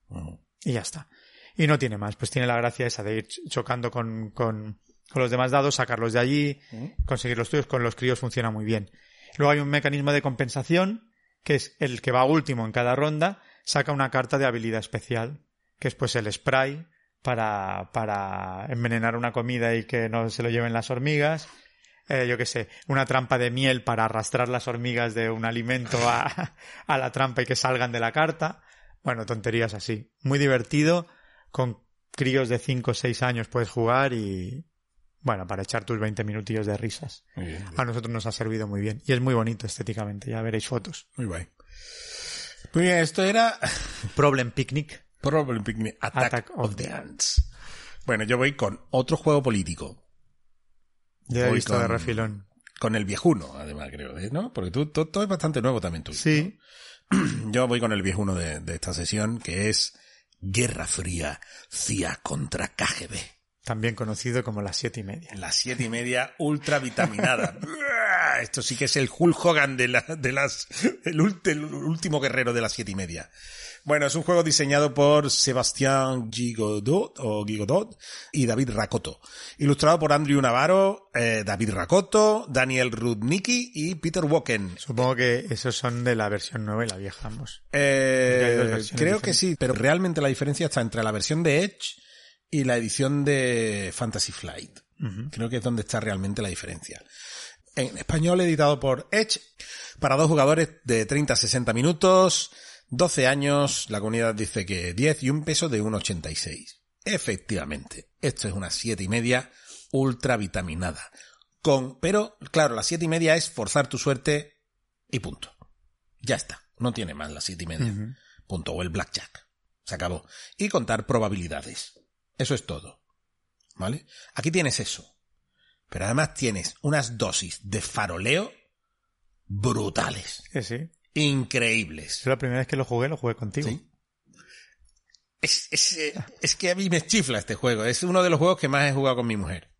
Ujú. Y ya está. Y no tiene más. Pues tiene la gracia esa de ir ch- chocando con, con, con los demás dados, sacarlos de allí, conseguir los tuyos. Con los críos funciona muy bien. Luego hay un mecanismo de compensación, que es el que va último en cada ronda, saca una carta de habilidad especial, que es pues el spray para, para envenenar una comida y que no se lo lleven las hormigas. Eh, yo qué sé, una trampa de miel para arrastrar las hormigas de un alimento a, a la trampa y que salgan de la carta. Bueno, tonterías así. Muy divertido, con críos de 5 o 6 años puedes jugar y, bueno, para echar tus 20 minutillos de risas. Muy bien. A nosotros nos ha servido muy bien. Y es muy bonito estéticamente, ya veréis fotos. Muy guay. Muy bien, esto era Problem Picnic. Problem Picnic Attack, Attack of of the Ants. Bueno, yo voy con otro juego político. Ya he visto de con- refilón. Con el viejuno, además, creo, ¿eh? ¿no? Porque tú, tú- todo es bastante nuevo también tú. Sí. Yo voy con el viejuno de, de esta sesión, que es Guerra Fría, CIA contra KGB. También conocido como las siete y media. Las siete y media, ultra vitaminada. Esto sí que es el Hulk Hogan de, la- de las, el, ult- el último guerrero de las siete y media. Bueno, es un juego diseñado por Sebastián Gigodot, o Gigodot y David Rakoto. Ilustrado por Andrew Navarro, eh, David Rakoto, Daniel Rudnicki y Peter Woken. Supongo que esos son de la versión nueva y la vieja ambos. Eh, creo que sí, pero realmente la diferencia está entre la versión de Edge y la edición de Fantasy Flight. Creo que es donde está realmente la diferencia. En español editado por Edge para dos jugadores de 30 a 60 minutos, 12 años, la comunidad dice que 10 y un peso de 1,86. Efectivamente, esto es una siete y media ultra vitaminada. Con, pero claro, la siete y media es forzar tu suerte y punto. Ya está. No tiene más la siete y media. Punto. O el blackjack. Se acabó. Y contar probabilidades. Eso es todo. ¿Vale? Aquí tienes eso. Pero además tienes unas dosis de faroleo brutales. Sí, sí. Increíbles. Es la primera vez que lo jugué, lo jugué contigo. Sí. Es, es, eh, es que a mí me chifla este juego. Es uno de los juegos que más he jugado con mi mujer.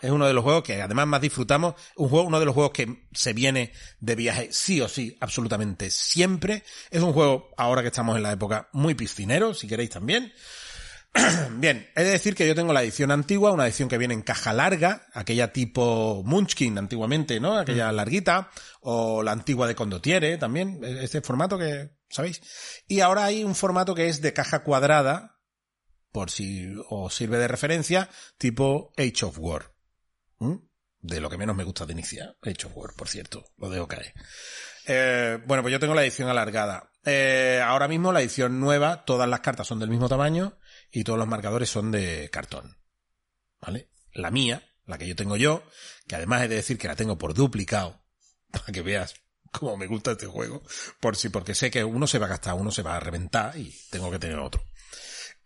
Es uno de los juegos que además más disfrutamos. Un juego, uno de los juegos que se viene de viaje sí o sí, absolutamente siempre. Es un juego, ahora que estamos en la época, muy piscinero, si queréis también. Bien, he de decir que yo tengo la edición antigua, una edición que viene en caja larga, aquella tipo Munchkin antiguamente, ¿no? Aquella larguita, o la antigua de Condottiere también, este formato que, ¿sabéis? Y ahora hay un formato que es de caja cuadrada, por si os sirve de referencia, tipo Age of War. ¿Mm? De lo que menos me gusta de Inicia. He hecho War, por cierto. Lo dejo caer. Eh, bueno, pues yo tengo la edición alargada. Eh, ahora mismo la edición nueva, todas las cartas son del mismo tamaño y todos los marcadores son de cartón. ¿Vale? La mía, la que yo tengo yo, que además he de decir que la tengo por duplicado, para que veas cómo me gusta este juego, por si, porque sé que uno se va a gastar, uno se va a reventar y tengo que tener otro.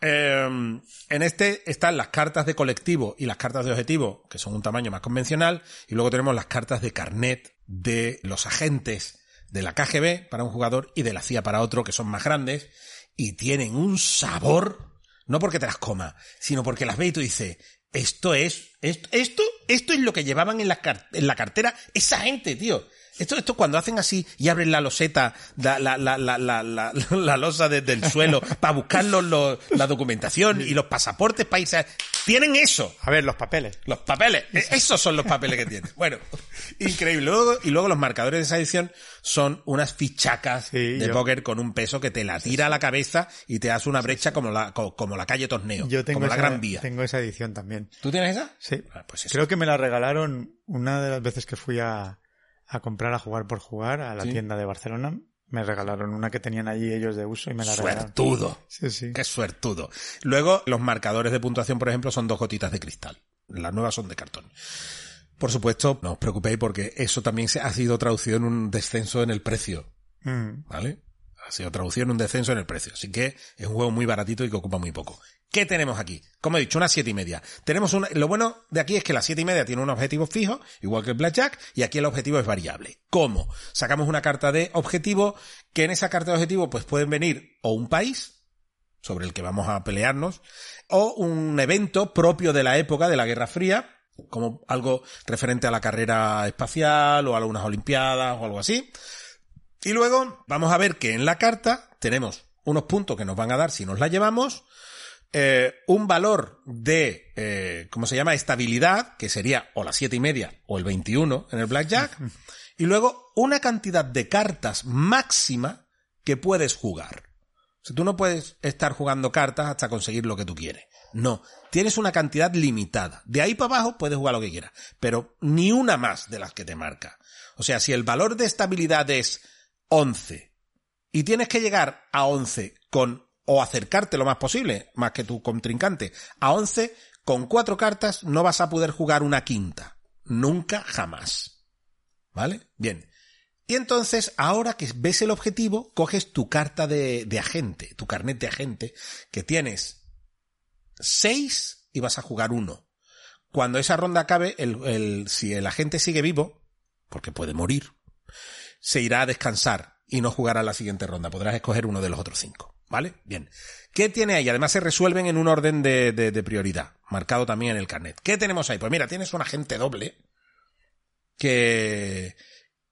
Eh, en este están las cartas de colectivo y las cartas de objetivo, que son un tamaño más convencional, y luego tenemos las cartas de carnet de los agentes de la KGB para un jugador y de la CIA para otro, que son más grandes, y tienen un sabor, no porque te las coma, sino porque las ve y tú dices, esto es, esto, esto, esto es lo que llevaban en la, en la cartera esa gente, tío. Esto, esto cuando hacen así y abren la loseta, la, la, la, la, la, la, la losa desde el suelo para buscar los, los- la documentación y los pasaportes para irse. a- Tienen eso. A ver, los papeles. Los papeles. E- Esos son los papeles que tienen. Bueno, increíble. Luego, y luego los marcadores de esa edición son unas fichacas Sí, de yo- póker con un peso que te la tira a la cabeza y te hace una brecha como la, co- como la calle Torneo. Yo tengo como la esa, Gran Vía. tengo esa edición también. ¿Tú tienes esa? Sí. Ah, pues. Creo que me la regalaron una de las veces que fui a, a comprar a jugar por jugar a la Sí. tienda de Barcelona. Me regalaron una que tenían allí ellos de uso y me la regalaron. Suertudo. Sí, sí. Qué suertudo. Luego, los marcadores de puntuación, por ejemplo, son dos gotitas de cristal. Las nuevas son de cartón. Por supuesto, no os preocupéis porque eso también se ha sido traducido en un descenso en el precio. Mm. ¿Vale? Ha sido traducido en un descenso en el precio. Así que es un juego muy baratito y que ocupa muy poco. ¿Qué tenemos aquí? Como he dicho, una siete y media. Tenemos una, lo bueno de aquí es que la siete y media tiene un objetivo fijo, igual que el Blackjack, y aquí el objetivo es variable. ¿Cómo? Sacamos una carta de objetivo, que en esa carta de objetivo pues pueden venir o un país, sobre el que vamos a pelearnos, o un evento propio de la época de la Guerra Fría, como algo referente a la carrera espacial o a algunas olimpiadas o algo así. Y luego vamos a ver que en la carta tenemos unos puntos que nos van a dar si nos la llevamos, eh, un valor de, eh, ¿cómo se llama? Estabilidad, que sería o la siete y media o el 21 en el Blackjack, y luego una cantidad de cartas máxima que puedes jugar. O sea, tú no puedes estar jugando cartas hasta conseguir lo que tú quieres. No, tienes una cantidad limitada. De ahí para abajo puedes jugar lo que quieras, pero ni una más de las que te marca. O sea, si el valor de estabilidad es 11 y tienes que llegar a 11 con o acercarte lo más posible, más que tu contrincante, a 11 con cuatro cartas no vas a poder jugar una quinta. Nunca, jamás. ¿Vale? Bien. Y entonces, ahora que ves el objetivo, coges tu carta de, agente, tu carnet de agente, que tienes 6 y vas a jugar uno. Cuando esa ronda acabe, si el agente sigue vivo, porque puede morir, se irá a descansar y no jugará la siguiente ronda. Podrás escoger uno de los otros cinco. ¿Vale? Bien. ¿Qué tiene ahí? Además se resuelven en un orden de, de- prioridad, marcado también en el carnet. ¿Qué tenemos ahí? Pues mira, tienes un agente doble que,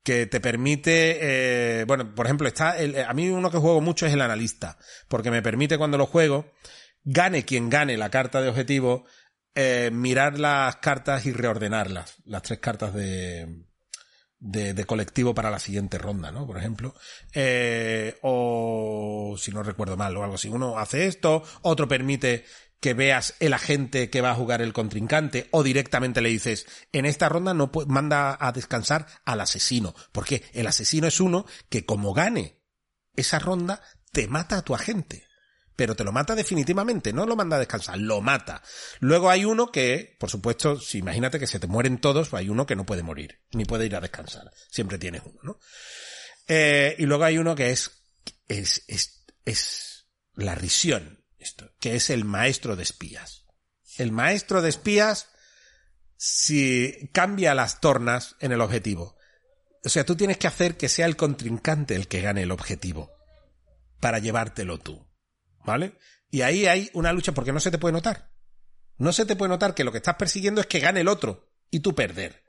que te permite, eh, bueno, por ejemplo, está el, a mí uno que juego mucho es el analista, porque me permite cuando lo juego, gane quien gane la carta de objetivo, eh, mirar las cartas y reordenarlas, las tres cartas de, de, de colectivo para la siguiente ronda, ¿no? Por ejemplo. Eh, o si no recuerdo mal o algo así. Uno hace esto, otro permite que veas el agente que va a jugar el contrincante o directamente le dices, en esta ronda no manda a descansar al asesino, porque el asesino es uno que como gane esa ronda te mata a tu agente. Pero te lo mata definitivamente, no lo manda a descansar, lo mata. Luego hay uno que, por supuesto, si imagínate que se te mueren todos, hay uno que no puede morir, ni puede ir a descansar. Siempre tienes uno, ¿no? Eh, y luego hay uno que es, es, es, es la risión, que es el maestro de espías. El maestro de espías, si cambia las tornas en el objetivo. O sea, tú tienes que hacer que sea el contrincante el que gane el objetivo para llevártelo tú. ¿Vale? Y ahí hay una lucha porque no se te puede notar. No se te puede notar que lo que estás persiguiendo es que gane el otro y tú perder.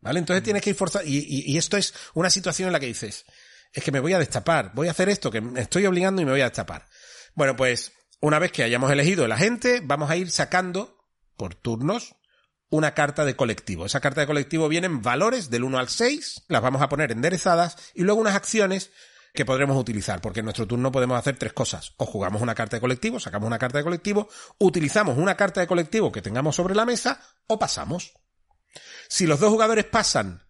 ¿Vale? Entonces tienes que ir. Y, y- y esto es una situación en la que dices, es que me voy a destapar, voy a hacer esto, que me estoy obligando y me voy a destapar. Bueno, pues una vez que hayamos elegido el agente, vamos a ir sacando por turnos una carta de colectivo. Esa carta de colectivo vienen valores del 1 al 6, las vamos a poner enderezadas y luego unas acciones que podremos utilizar, porque en nuestro turno podemos hacer tres cosas. O jugamos una carta de colectivo, sacamos una carta de colectivo, utilizamos una carta de colectivo que tengamos sobre la mesa o pasamos. Si los dos jugadores pasan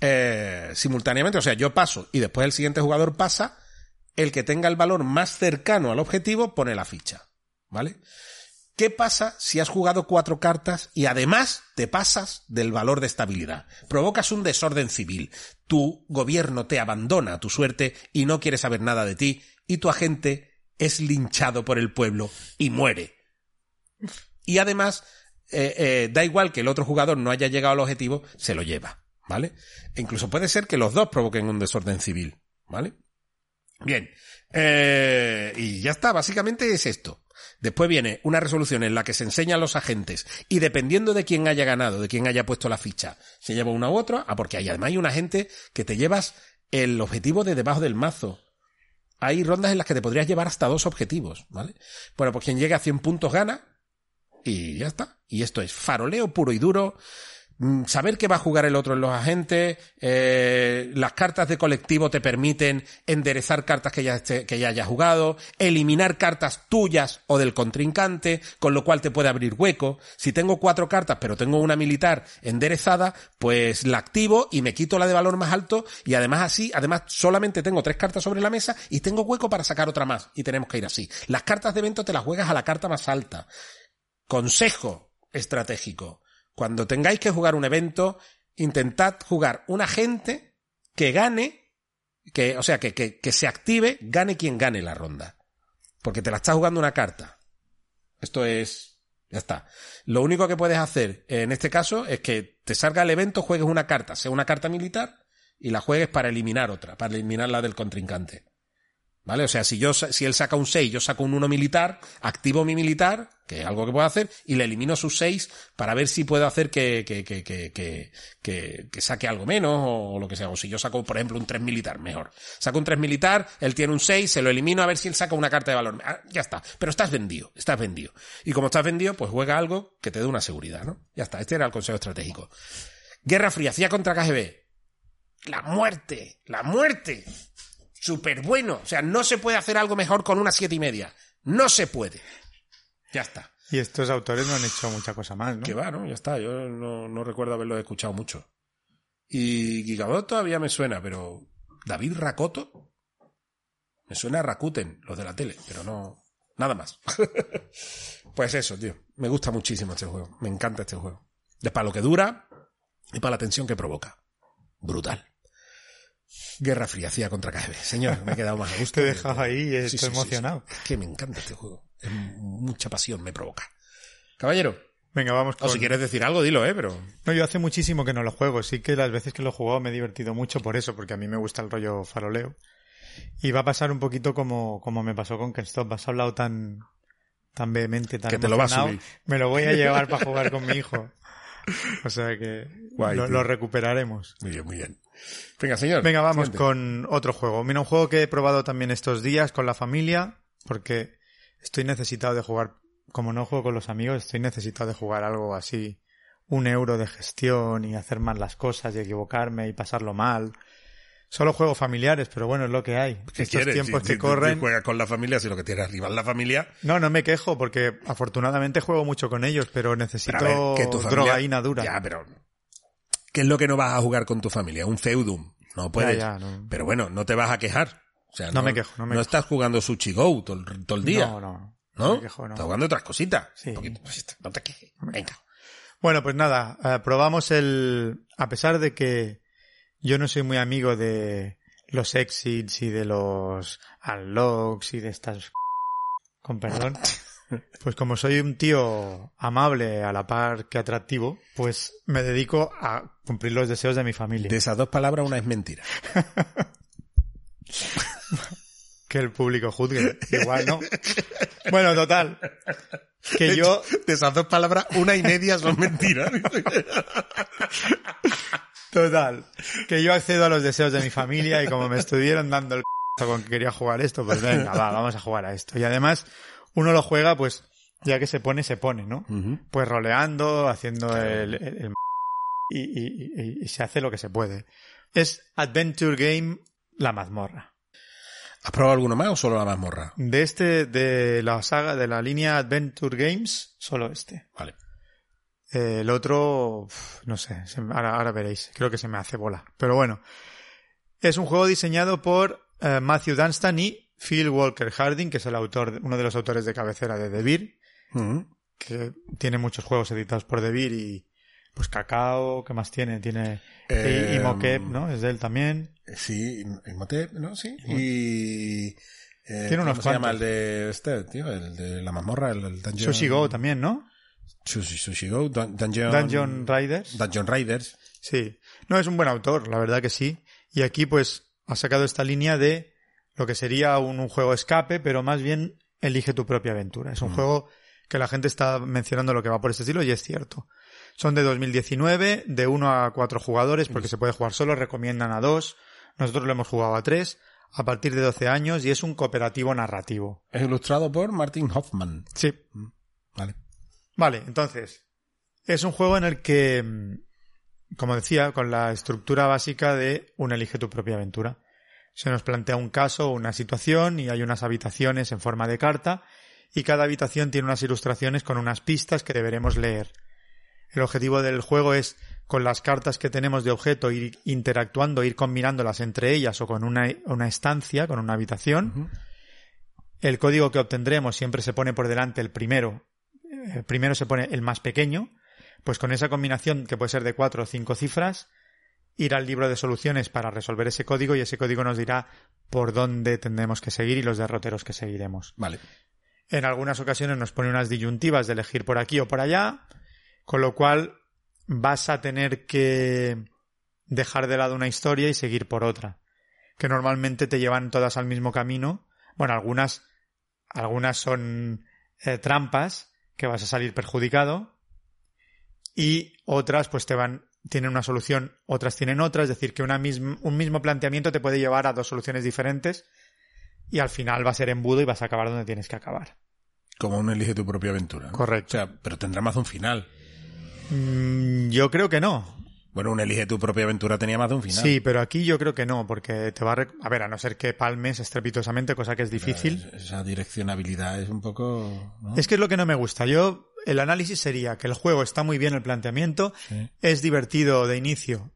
eh, simultáneamente, o sea, yo paso y después el siguiente jugador pasa, el que tenga el valor más cercano al objetivo pone la ficha. ¿Vale? ¿Qué pasa si has jugado cuatro cartas y además te pasas del valor de estabilidad? Provocas un desorden civil. Tu gobierno te abandona a tu suerte y no quiere saber nada de ti y tu agente es linchado por el pueblo y muere. Y además, eh, eh, da igual que el otro jugador no haya llegado al objetivo, se lo lleva. ¿Vale? E incluso puede ser que los dos provoquen un desorden civil. ¿Vale? Bien. Eh, y ya está, básicamente es esto. Después viene una resolución en la que se enseñan los agentes y dependiendo de quién haya ganado, de quién haya puesto la ficha, se lleva una u otra. Ah, porque hay, además hay un agente que te llevas el objetivo de debajo del mazo. Hay rondas en las que te podrías llevar hasta dos objetivos, ¿vale? Bueno, pues quien llegue a 100 puntos gana y ya está. Y esto es faroleo puro y duro saber qué va a jugar el otro en los agentes, eh, las cartas de colectivo te permiten enderezar cartas que ya, esté- que ya hayas jugado, eliminar cartas tuyas o del contrincante, con lo cual te puede abrir hueco. Si tengo cuatro cartas pero tengo una militar enderezada, pues la activo y me quito la de valor más alto y además así, además solamente tengo tres cartas sobre la mesa y tengo hueco para sacar otra más y tenemos que ir así. Las cartas de evento te las juegas a la carta más alta. Consejo estratégico. Cuando tengáis que jugar un evento, intentad jugar un agente que gane, que, o sea, que, que, que se active, gane quien gane la ronda. Porque te la está jugando una carta. Esto es, ya está. Lo único que puedes hacer en este caso es que te salga el evento, juegues una carta, sea una carta militar, y la juegues para eliminar otra, para eliminar la del contrincante. ¿Vale? O sea, si yo, si él saca un 6, yo saco un 1 militar, activo mi militar, que es algo que puedo hacer, y le elimino sus 6 para ver si puedo hacer que, que, que- que saque algo menos o, lo que sea. O si yo saco, por ejemplo, un 3 militar, mejor. Saco un 3 militar, él tiene un 6, se lo elimino a ver si él saca una carta de valor. Ah, ya está. Pero estás vendido, estás vendido. Y como estás vendido, pues juega algo que te dé una seguridad, ¿no? Ya está. Este era el consejo estratégico. Guerra Fría, CIA contra KGB. La muerte, la muerte súper bueno. O sea, no se puede hacer algo mejor con una siete y media. No se puede. Ya está. Y estos autores no han hecho mucha cosa más, ¿no? Que va, ¿no? Ya está. Yo no, no recuerdo haberlo escuchado mucho. Y Gigabot todavía me suena, pero David Rakoto me suena a Rakuten, los de la tele, pero no. Nada más. pues eso, tío. Me gusta muchísimo este juego. Me encanta este juego. Es para lo que dura y para la tensión que provoca. Brutal. Guerra Fría, CIA contra KGB. Señor, me he quedado más a gusto. Te he dejado ahí y estoy sí, sí, emocionado. sí. Es que me encanta este juego. Mucha pasión me provoca. Caballero, Venga, vamos o con... si quieres decir algo, dilo, ¿eh? Pero... No, yo hace muchísimo que no lo juego. Sí que las veces que lo he jugado me he divertido mucho por eso, porque a mí me gusta el rollo faroleo. Y va a pasar un poquito como, como me pasó con Stop. Has hablado tan, tan vehemente, tan Que te lo vas a subir. Me lo voy a llevar para jugar con mi hijo. O sea que Guay, lo, recuperaremos. Muy bien, muy bien. Venga, señor. Venga, vamos siguiente. con otro juego. Mira, un juego que he probado también estos días con la familia, porque estoy necesitado de jugar, como no juego con los amigos, estoy necesitado de jugar algo así, un euro de gestión y hacer mal las cosas y equivocarme y pasarlo mal. Solo juego familiares, pero bueno, es lo que hay. ¿Qué Estos quieres? tiempos Si- que si- corren. si juegas con la familia, si lo que tienes arriba es la familia. No, no me quejo porque afortunadamente juego mucho con ellos, pero necesito Pero ver, que tu familia... drogaína dura. Ya, pero... ¿Qué es lo que no vas a jugar con tu familia? Un feudum. No puedes. ya, no. Pero bueno, no te vas a quejar. O sea, No me quejo, no me quejo. estás jugando Sushi Go todo, el- todo el día. No, no. ¿No? me quejo, no. Estás jugando otras cositas. Sí. Pues, no te quejes. Venga. Bueno, pues nada, eh, probamos el... A pesar de que yo no soy muy amigo de los exits y de los unlocks y de estas... Con perdón. Pues como soy un tío amable a la par que atractivo, pues me dedico a cumplir los deseos de mi familia. De esas dos palabras, una es mentira. Que el público juzgue. Igual no. Bueno, total. Que yo... De esas dos palabras, una y media son mentiras. Total. Que yo accedo a los deseos de mi familia y como me estuvieron dando el c con que quería jugar esto, pues venga, va, vamos a jugar a esto. Y además, uno lo juega, pues, ya que se pone, se pone, ¿no? Pues roleando, haciendo el... el- el y, y- y- y se hace lo que se puede. Es Adventure Game La Mazmorra. ¿Has probado alguno más o solo la mazmorra? De este, de la saga, de la línea Adventure Games, solo este. Vale. Eh, el otro, no sé, ahora, ahora veréis. Creo que se me hace bola. Pero bueno, es un juego diseñado por eh, Matthew Dunstan y Phil Walker Harding, que es el autor, uno de los autores de cabecera de The Beer, Ujú. que tiene muchos juegos editados por Beer y pues Cacao, ¿qué más tiene? Tiene Eh, ¿no? Es de él también. Sí, Imhotep, ¿no? Sí. Y... eh, Tiene unos ¿Cómo se llama el cuantos. de este, tío? El de la mazmorra, el, el Dungeon... Sushi Go también, ¿no? Sushi, Sushi Go, Dun- Dungeon... Dungeon Riders. Dungeon Riders. Sí. No, es un buen autor, la verdad que sí. Y aquí, pues, ha sacado esta línea de lo que sería un, un juego escape, pero más bien elige tu propia aventura. Es un juego que la gente está mencionando lo que va por este estilo y es cierto. Son de 2019, de 1 a 4 jugadores, porque se puede jugar solo, recomiendan a 2. Nosotros lo hemos jugado a 3, a partir de 12 años, y es un cooperativo narrativo. Es ilustrado por Martin Hoffman. Sí. Vale. Vale, entonces, es un juego en el que, mm, como decía, con la estructura básica de un elige tu propia aventura. Se nos plantea un caso, una situación, y hay unas habitaciones en forma de carta, y cada habitación tiene unas ilustraciones con unas pistas que deberemos leer. El objetivo del juego es, con las cartas que tenemos de objeto, ir interactuando, ir combinándolas entre ellas o con una, una estancia, con una habitación. El código que obtendremos siempre se pone por delante el primero. Eh, primero se pone el más pequeño. Pues con esa combinación, que puede ser de cuatro o cinco cifras, ir al libro de soluciones para resolver ese código y ese código nos dirá por dónde tendremos que seguir y los derroteros que seguiremos. Vale. En algunas ocasiones nos pone unas disyuntivas de elegir por aquí o por allá, con lo cual vas a tener que dejar de lado una historia y seguir por otra, que normalmente te llevan todas al mismo camino. Bueno, algunas, algunas son eh, trampas que vas a salir perjudicado y otras pues te van tienen una solución, otras tienen otra, es decir, que una mism- un mismo planteamiento te puede llevar a dos soluciones diferentes y al final va a ser embudo y vas a acabar donde tienes que acabar. Como un elige tu propia aventura. ¿no? Correcto. O sea, pero tendrá más un final. Mm, yo creo que no. Bueno, un elige tu propia aventura tenía más de un final. Sí, pero aquí yo creo que no, porque te va a... rec- A ver, a no ser que palmes estrepitosamente, cosa que es difícil. Esa direccionabilidad es un poco... ¿no? Es que es lo que no me gusta. Yo, el análisis sería que el juego está muy bien el planteamiento, Sí. es divertido de inicio,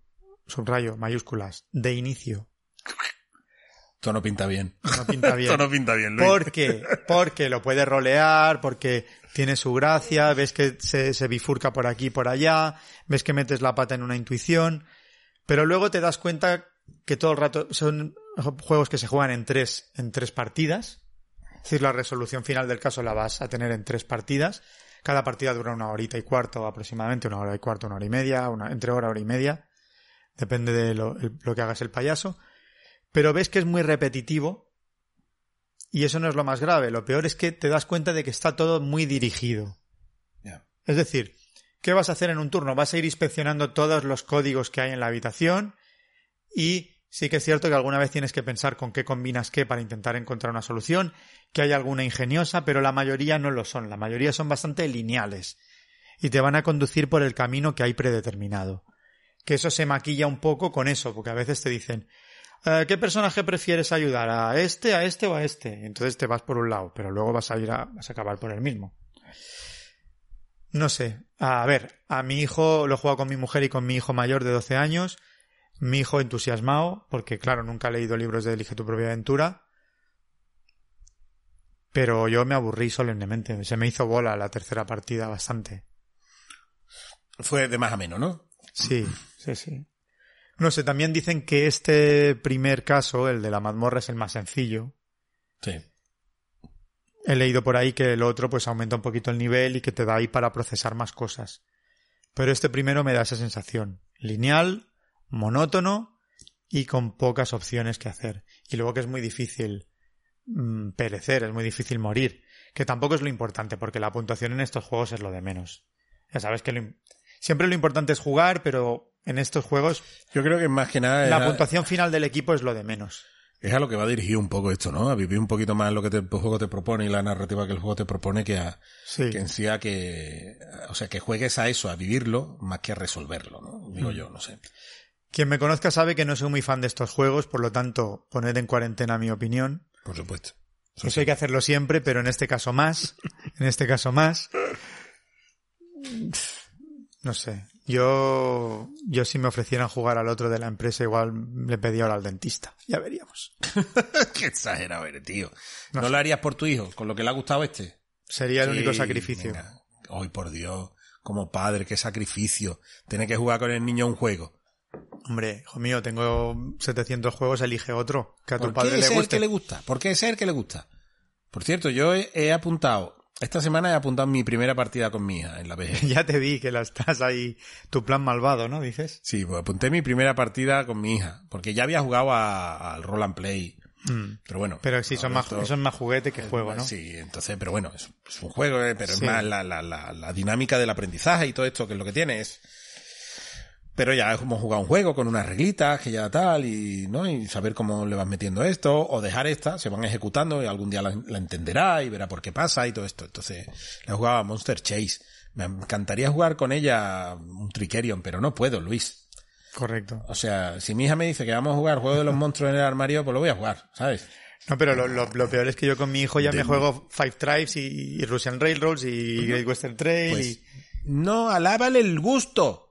subrayo, mayúsculas, de inicio. Esto no pinta bien. No pinta bien. Esto no pinta bien, Luis. ¿Por qué? Porque lo puedes rolear, porque tiene su gracia, ves que se, bifurca por aquí y por allá, ves que metes la pata en una intuición, pero luego te das cuenta que todo el rato son juegos que se juegan en tres, en tres partidas. Es decir, la resolución final del caso la vas a tener en tres partidas. Cada partida dura una horita y cuarto aproximadamente, una hora y cuarto, una hora y media, una, entre hora, hora y media. Depende de lo que hagas el payaso. Pero ves que es muy repetitivo y eso no es lo más grave. Lo peor es que te das cuenta de que está todo muy dirigido. Es decir, ¿qué vas a hacer en un turno? Vas a ir inspeccionando todos los códigos que hay en la habitación y sí que es cierto que alguna vez tienes que pensar con qué combinas qué para intentar encontrar una solución, que hay alguna ingeniosa, pero la mayoría no lo son. La mayoría son bastante lineales y te van a conducir por el camino que hay predeterminado. Que eso se maquilla un poco con eso, porque a veces te dicen, "Eh, ¿qué personaje prefieres ayudar? ¿A este, a este o a este? Entonces te vas por un lado, pero luego vas a ir a, vas a acabar por el mismo. No sé. A ver, a mi hijo lo he jugado con mi mujer y con mi hijo mayor de 12 años. Mi hijo entusiasmado, porque claro, nunca ha leído libros de Elige tu propia aventura. Pero yo me aburrí solemnemente. Se me hizo bola la tercera partida bastante. Fue de más a menos, ¿no? Sí, sí, sí. No sé, también dicen que este primer caso, el de la mazmorra, es el más sencillo. Sí. He leído por ahí que el otro pues aumenta un poquito el nivel y que te da ahí para procesar más cosas. Pero este primero me da esa sensación. Lineal, monótono y con pocas opciones que hacer. Y luego que es muy difícil mm, perecer, es muy difícil morir. Que tampoco es lo importante, porque la puntuación en estos juegos es lo de menos. Ya sabes que lo siempre lo importante es jugar, pero en estos juegos Yo creo que más que nada la era- puntuación final del equipo es lo de menos. es a lo que va dirigido un poco esto, ¿no? A vivir un poquito más lo que te- el juego te propone y la narrativa que el juego te propone que, a, Sí. que en sí a que... O sea, que juegues a eso, a vivirlo, más que a resolverlo, ¿no? Mm. Digo yo, no sé. Quien me conozca sabe que no soy muy fan de estos juegos, por lo tanto, poned en cuarentena mi opinión. Por supuesto. Eso Eso hay que hacerlo siempre, pero en este caso más. En este caso más. No sé. Yo, yo si me ofrecieran jugar al otro de la empresa, igual le pedía ahora al dentista. Ya veríamos. Qué exagerado eres, tío. ¿No, lo harías por tu hijo, con lo que le ha gustado este? Sería el Sí, único sacrificio. Ay, por Dios. Como padre, qué sacrificio. Tener que jugar con el niño a un juego. Hombre, hijo mío, tengo 700 juegos, elige otro. Que a tu ¿Por padre qué le es el guste. que le gusta? ¿Por qué es el que le gusta? Por cierto, yo he, he apuntado, esta semana he apuntado mi primera partida con mi hija en la vejez. Ya te vi que la estás ahí, tu plan malvado, ¿no? Dices. Sí, pues apunté mi primera partida con mi hija, porque ya había jugado al Roll and Play. Pero bueno. Mm. Pero sí, son más, es más juguete que juego, ¿no? Sí, entonces, pero bueno, es, es un juego, eh, pero Sí. es más la, la, la, la dinámica del aprendizaje y todo esto que es lo que tiene es. Pero ya hemos jugado un juego con unas reglitas que ya tal y, ¿no? Y saber cómo le vas metiendo esto o dejar esta, se van ejecutando y algún día la, la entenderá y verá por qué pasa y todo esto. Entonces, le he jugado a Monster Chase. Me encantaría jugar con ella un Trickerion, pero no puedo, Luis. Correcto. O sea, si mi hija me dice que vamos a jugar juego de los monstruos en el armario, pues lo voy a jugar, ¿sabes? No, pero lo, lo- lo peor es que yo con mi hijo ya me juego Five Tribes y, y Russian Railroads y Great Western Trail Pues, y... no, alábale el gusto.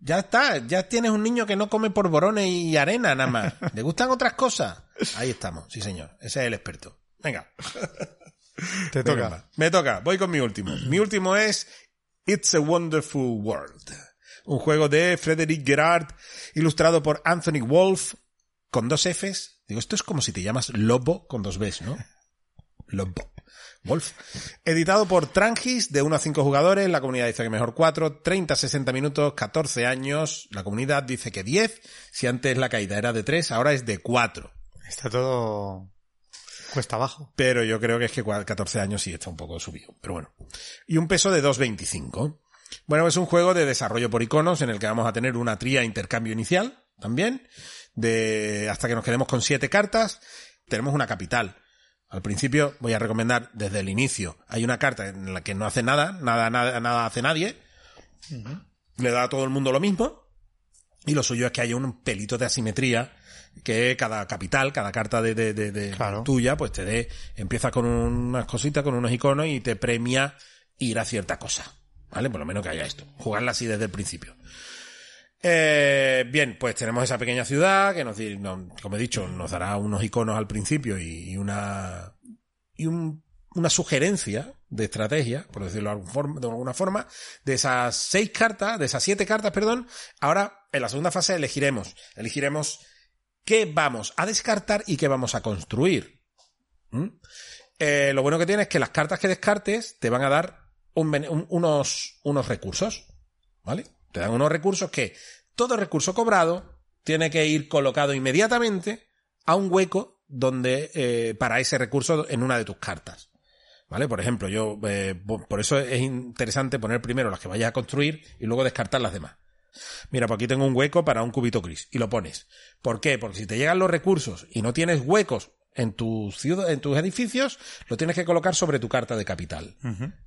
Ya está, ya tienes un niño que no come polvorones y arena nada más. ¿Le gustan otras cosas? Ahí estamos, sí señor. Ese es el experto. Venga, Te toca. Me toca, voy con mi último. Mi último es It's a Wonderful World. Un juego de Frederick Gerard, ilustrado por Anthony Wolf, con dos Fs. Digo, esto es como si te llamas Lobo con dos Bs, ¿no? Lobo. Wolf. Editado por Trangis, de 1 a 5 jugadores. La comunidad dice que mejor 4. 30 a 60 minutos, 14 años. La comunidad dice que 10. Si antes la caída era de 3, ahora es de 4. Está todo cuesta abajo. Pero yo creo que es que cua- 14 años sí está un poco subido. Pero bueno. Y un peso de 2.25. Bueno, es un juego de desarrollo por iconos en el que vamos a tener una tría intercambio inicial también. De hasta que nos quedemos con 7 cartas. Tenemos una capital. Al principio voy a recomendar desde el inicio. Hay una carta en la que no hace nada, nada, nada, nada hace nadie. Le da a todo el mundo lo mismo. Y lo suyo es que haya un pelito de asimetría que cada capital, cada carta de, de, de- de Claro. tuya, pues te dé, empieza con unas cositas, con unos iconos y te premia ir a cierta cosa. ¿Vale? Por lo menos que haya esto. Jugarla así desde el principio. Eh, bien, pues tenemos esa pequeña ciudad que nos, como he dicho, nos dará unos iconos al principio y, una y un- una sugerencia de estrategia, por decirlo de alguna forma, de esas seis cartas, de esas siete cartas, perdón. Ahora, en la segunda fase elegiremos, elegiremos qué vamos a descartar y qué vamos a construir. ¿Mm? Eh, lo bueno que tiene es que las cartas que descartes te van a dar unos, unos recursos. ¿Vale? Te dan unos recursos que todo recurso cobrado tiene que ir colocado inmediatamente a un hueco donde eh, para ese recurso en una de tus cartas. ¿Vale? Por ejemplo, yo eh, po- por eso es interesante poner primero las que vayas a construir y luego descartar las demás. Mira, pues aquí tengo un hueco para un cubito gris y lo pones. ¿Por qué? Porque si te llegan los recursos y no tienes huecos en tus ciudad, en tus edificios, lo tienes que colocar sobre tu carta de capital.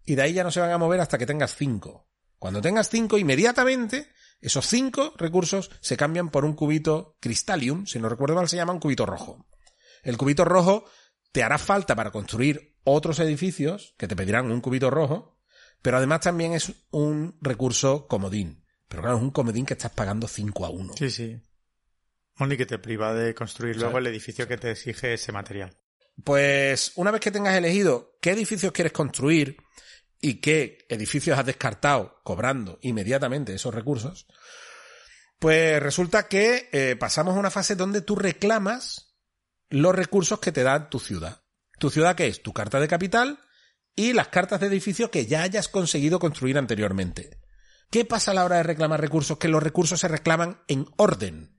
Y de ahí ya no se van a mover hasta que tengas cinco. Cuando tengas cinco, inmediatamente esos cinco recursos se cambian por un cubito cristalium, si no recuerdo mal se llama un cubito rojo. El cubito rojo te hará falta para construir otros edificios que te pedirán un cubito rojo, pero además también es un recurso comodín. Pero claro, es un comodín que estás pagando 5 a 1. Sí, sí. Only que te priva de construir luego el edificio que te exige ese material. Pues una vez que tengas elegido qué edificios quieres construir y qué edificios has descartado cobrando inmediatamente esos recursos, pues resulta que eh, pasamos a una fase donde tú reclamas los recursos que te da tu ciudad. Tu ciudad que es tu carta de capital y las cartas de edificio que ya hayas conseguido construir anteriormente. ¿Qué pasa a la hora de reclamar recursos? Que los recursos se reclaman en orden.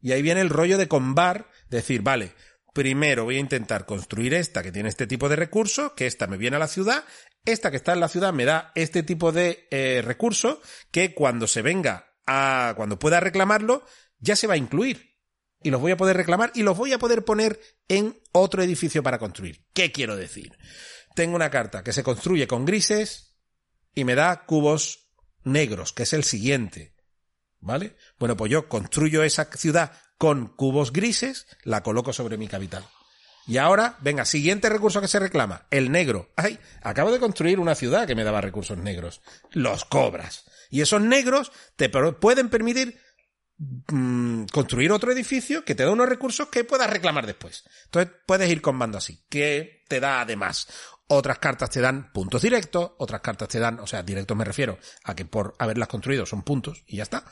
Y ahí viene el rollo de combar, decir, vale, primero voy a intentar construir esta que tiene este tipo de recursos, que esta me viene a la ciudad, esta que está en la ciudad me da este tipo de eh, recurso, que cuando se venga a, cuando pueda reclamarlo, ya se va a incluir. Y los voy a poder reclamar y los voy a poder poner en otro edificio para construir. ¿Qué quiero decir? Tengo una carta que se construye con grises y me da cubos negros, que es el siguiente. ¿Vale? Bueno, pues yo construyo esa ciudad con cubos grises, la coloco sobre mi capital. Y ahora, venga, siguiente recurso que se reclama, el negro. Ay, acabo de construir una ciudad que me daba recursos negros. Los cobras. Y esos negros te pueden permitir mm, construir otro edificio que te da unos recursos que puedas reclamar después. Entonces puedes ir combando así. ¿Qué te da además? Otras cartas te dan puntos directos, otras cartas te dan, o sea, directos me refiero a que por haberlas construido son puntos y ya está.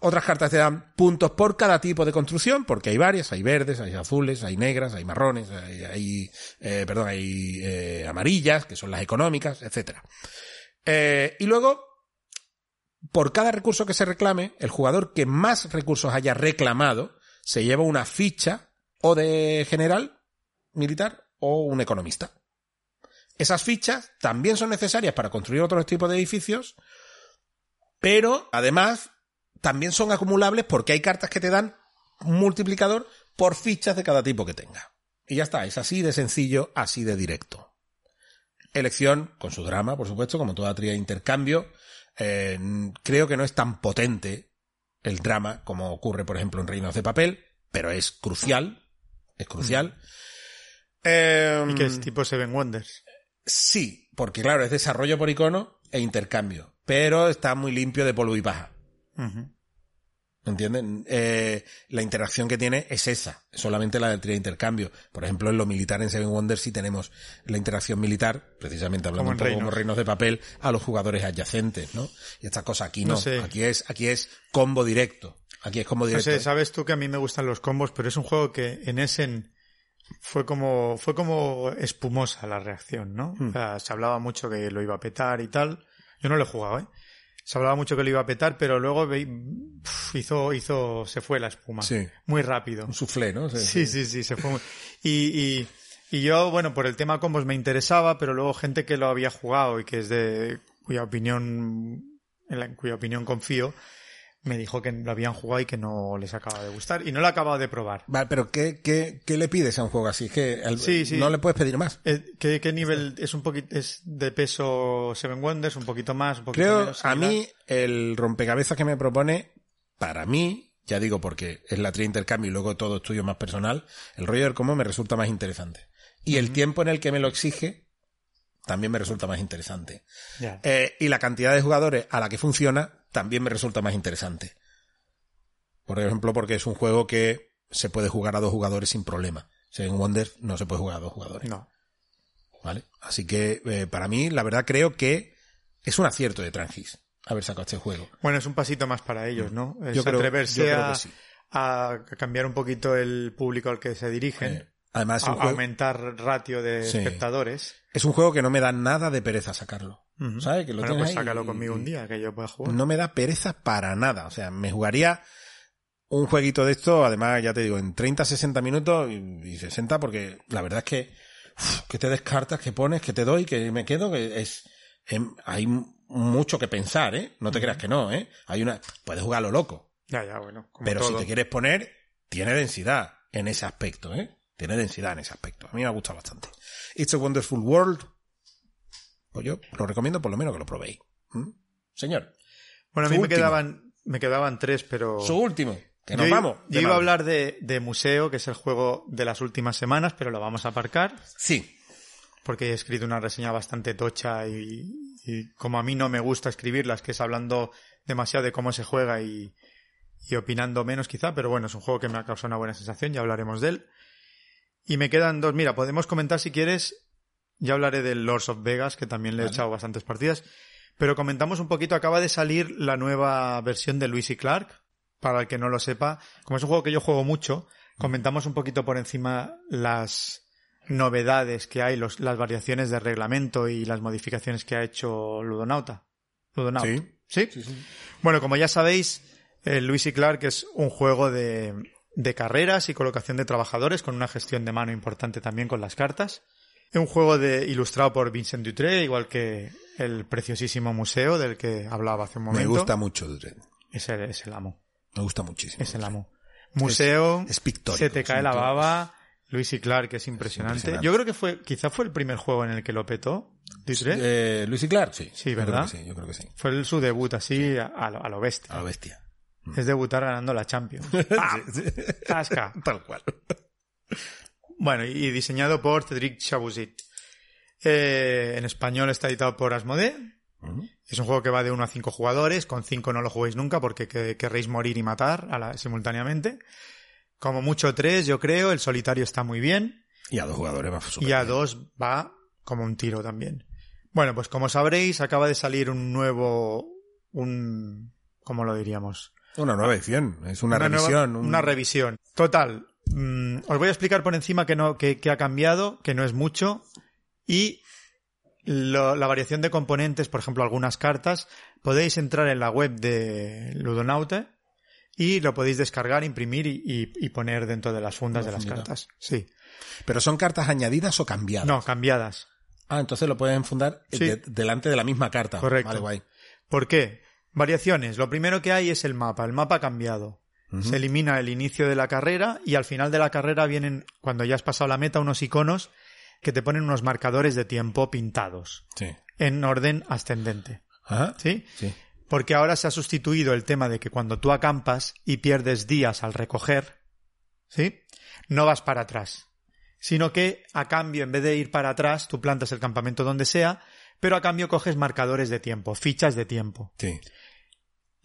Otras cartas te dan puntos por cada tipo de construcción, porque hay varias, hay verdes, hay azules, hay negras, hay marrones, hay, eh, perdón, hay eh, amarillas, que son las económicas, etcétera. Eh, y luego, por cada recurso que se reclame, el jugador que más recursos haya reclamado se lleva una ficha o de general militar o un economista. Esas fichas también son necesarias para construir otros tipos de edificios, pero además también son acumulables porque hay cartas que te dan un multiplicador por fichas de cada tipo que tenga. Y ya está, es así de sencillo, así de directo. Elección, con su drama, por supuesto, como toda tría de intercambio. Eh, creo que no es tan potente el drama como ocurre, por ejemplo, en Reinos de Papel, pero es crucial. Es crucial. Eh, Y que es tipo Seven Wonders. Sí, porque claro, es desarrollo por icono e intercambio, pero está muy limpio de polvo y paja. Ujú. ¿Entienden? Eh, la interacción que tiene es esa, solamente la del trío de intercambio. Por ejemplo, en lo militar en Seven Wonders sí tenemos la interacción militar, precisamente hablando Como un poco Reinos. como reinos de papel, a los jugadores adyacentes, ¿no? Y estas cosas aquí no. No sé. Aquí es, aquí es combo directo. Aquí es combo No directo. sé, sabes tú que a mí me gustan los combos, pero es un juego que en Essen fue como, fue como espumosa la reacción, ¿no? Hmm. O sea, se hablaba mucho que lo iba a petar y tal. Yo no lo he jugado, ¿eh? Se hablaba mucho que lo iba a petar, pero luego hizo, hizo, se fue la espuma. Sí. Muy rápido. Un soufflé, ¿no? Sí, sí, sí, se fue. muy- Y, y, y yo, bueno, por el tema combos me interesaba, pero luego gente que lo había jugado y que es de cuya opinión, en, la, en cuya opinión confío, me dijo que lo habían jugado y que no les acaba de gustar. Y no lo he acabado de probar. Vale, pero ¿qué, qué, qué le pides a un juego así? Que Sí, sí. no le puedes pedir más. Eh, ¿Qué, qué nivel es un poquito, es de peso Seven Wonders? ¿Un poquito más? Un poquito Creo, menos? a mí, el rompecabezas que me propone, para mí, ya digo porque es la tría de intercambio y luego todo estudio más personal, el rollo del combo me resulta más interesante. Y el tiempo en el que me lo exige, también me resulta más interesante. Eh, y la cantidad de jugadores a la que funciona, también me resulta más interesante. Por ejemplo, porque es un juego que se puede jugar a dos jugadores sin problema. En Wonder no se puede jugar a dos jugadores. No. ¿Vale? Así que, eh, para mí, la verdad creo que es un acierto de Trangis haber sacado este juego. Bueno, es un pasito más para ellos, ¿no? Es Yo creo- atreverse yo creo a, que sí. a cambiar un poquito el público al que se dirigen. Eh, además, es a juego, aumentar ratio de Sí. espectadores. es un juego que no me da nada de pereza sacarlo. ¿Sabes? Que lo bueno, tienes pues ahí sácalo y- conmigo un día, que yo pueda jugar. No me da pereza para nada. O sea, me jugaría un jueguito de esto, además, ya te digo, en 30, 60 minutos y, y 60, porque la verdad es que, uf, que te descartas, que pones, que te doy, que me quedo, que es, em, hay mucho que pensar, ¿eh? No te creas que no, ¿eh? Hay una, puedes jugar a lo loco, Ya, ya, bueno. Como pero todo. si te quieres poner, tiene densidad en ese aspecto, ¿eh? Tiene densidad en ese aspecto. A mí me ha gustado bastante. It's a Wonderful World. Pues yo lo recomiendo por lo menos que lo probéis. ¿Mm? Señor, Bueno, a mí me último. quedaban, me quedaban tres, pero... su último. Que Yo nos i- vamos. Yo iba a hablar de, de Museo, que es el juego de las últimas semanas, pero lo vamos a aparcar, Sí. porque he escrito una reseña bastante tocha y, y como a mí no me gusta escribirlas, que es hablando demasiado de cómo se juega y, y opinando menos quizá, pero bueno, es un juego que me ha causado una buena sensación, ya hablaremos de él. Y me quedan dos, mira, podemos comentar si quieres, ya hablaré del Lords of Vegas, que también le he echado bastantes partidas, pero comentamos un poquito, acaba de salir la nueva versión de Luis y Clark, para el que no lo sepa, como es un juego que yo juego mucho, comentamos un poquito por encima las novedades que hay, los- las variaciones de reglamento y las modificaciones que ha hecho Ludonauta. Ludonauta. Sí. ¿Sí? Bueno, como ya sabéis, eh, Luis y Clark es un juego de, de carreras y colocación de trabajadores con una gestión de mano importante también con las cartas. Es un juego de, ilustrado por Vincent Dutré, igual que el preciosísimo museo del que hablaba hace un Me momento. gusta mucho Dredd. Es el, es el amo. Me gusta muchísimo. Es el amo. Museo, es pictórico, se te cae la baba. Luis y Clark, que es impresionante. impresionante. Yo creo que fue, quizá fue el primer juego en el que lo petó. Dutré. Eh, Luis y Clark, sí. Sí, Yo creo ¿verdad? que sí, yo creo que sí. Fue el- su debut así a, a lo, a lo bestia. A la bestia. Es debutar ganando la Champions. Tal cual. Bueno, y diseñado por Cedric Chabusit. Eh, en español está editado por Asmodee. Es un juego que va de 1 a 5 jugadores, con 5 no lo juguéis nunca porque que- querréis morir y matar a la- simultáneamente. Como mucho 3, yo creo, el solitario está muy bien. Y a dos jugadores va Y a bien. dos va como un tiro también. Bueno, pues como sabréis, acaba de salir un nuevo, un, ¿cómo lo diríamos? Una nueva edición, es una, revisión. un- Una revisión. Total. Mm, os voy a explicar por encima que no, que, que ha cambiado, que no es mucho. Y lo- la variación de componentes, por ejemplo, algunas cartas, podéis entrar en la web de Ludonaute y lo podéis descargar, imprimir y, y- y poner dentro de las fundas de las cartas. Sí. Pero son cartas añadidas o cambiadas. No, cambiadas. Ah, entonces lo pueden fundar eh, Sí. de- delante de la misma carta. Correcto. Vale, guay. ¿Por qué? Variaciones. Lo primero que hay es el mapa. El mapa ha cambiado. Se elimina el inicio de la carrera y al final de la carrera vienen, cuando ya has pasado la meta, unos iconos que te ponen unos marcadores de tiempo pintados Sí. en orden ascendente. Ajá. ¿Sí? Sí. Porque ahora se ha sustituido el tema de que cuando tú acampas y pierdes días al recoger, ¿sí? No vas para atrás. Sino que, a cambio, en vez de ir para atrás, tú plantas el campamento donde sea, pero a cambio coges marcadores de tiempo, fichas de tiempo. Sí.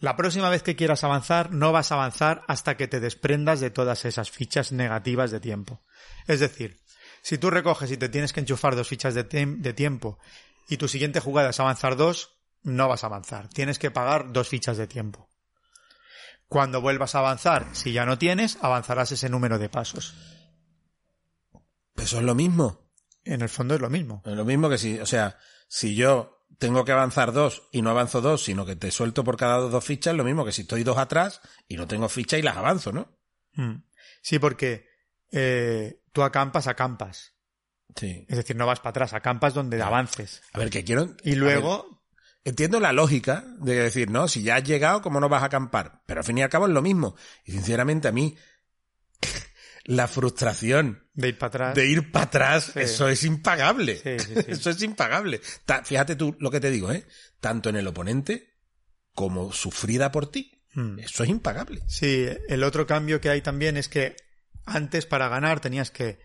La próxima vez que quieras avanzar, no vas a avanzar hasta que te desprendas de todas esas fichas negativas de tiempo. Es decir, si tú recoges y te tienes que enchufar dos fichas de, tiempo y tu siguiente jugada es avanzar dos, no vas a avanzar. Tienes que pagar dos fichas de tiempo. Cuando vuelvas a avanzar, si ya no tienes, avanzarás ese número de pasos. Eso es lo mismo. En el fondo es lo mismo. Es lo mismo que si, o sea, si yo tengo que avanzar dos y no avanzo dos, sino que te suelto por cada dos fichas, lo mismo que si estoy dos atrás y no tengo ficha y las avanzo, ¿no? Mm. Sí, porque eh, tú acampas, acampas. Sí. Es decir, no vas para atrás, acampas donde avances. A ver, que quiero. Y luego ver, entiendo la lógica de decir, no, si ya has llegado, ¿cómo no vas a acampar? Pero al fin y al cabo es lo mismo. Y sinceramente a mí, la frustración de ir para atrás. de ir para atrás, Sí. eso es impagable. Sí, sí, sí. Eso es impagable. Ta- fíjate tú lo que te digo, ¿eh? Tanto en el oponente como sufrida por ti. Mm. Eso es impagable. Sí, el otro cambio que hay también es que antes para ganar tenías que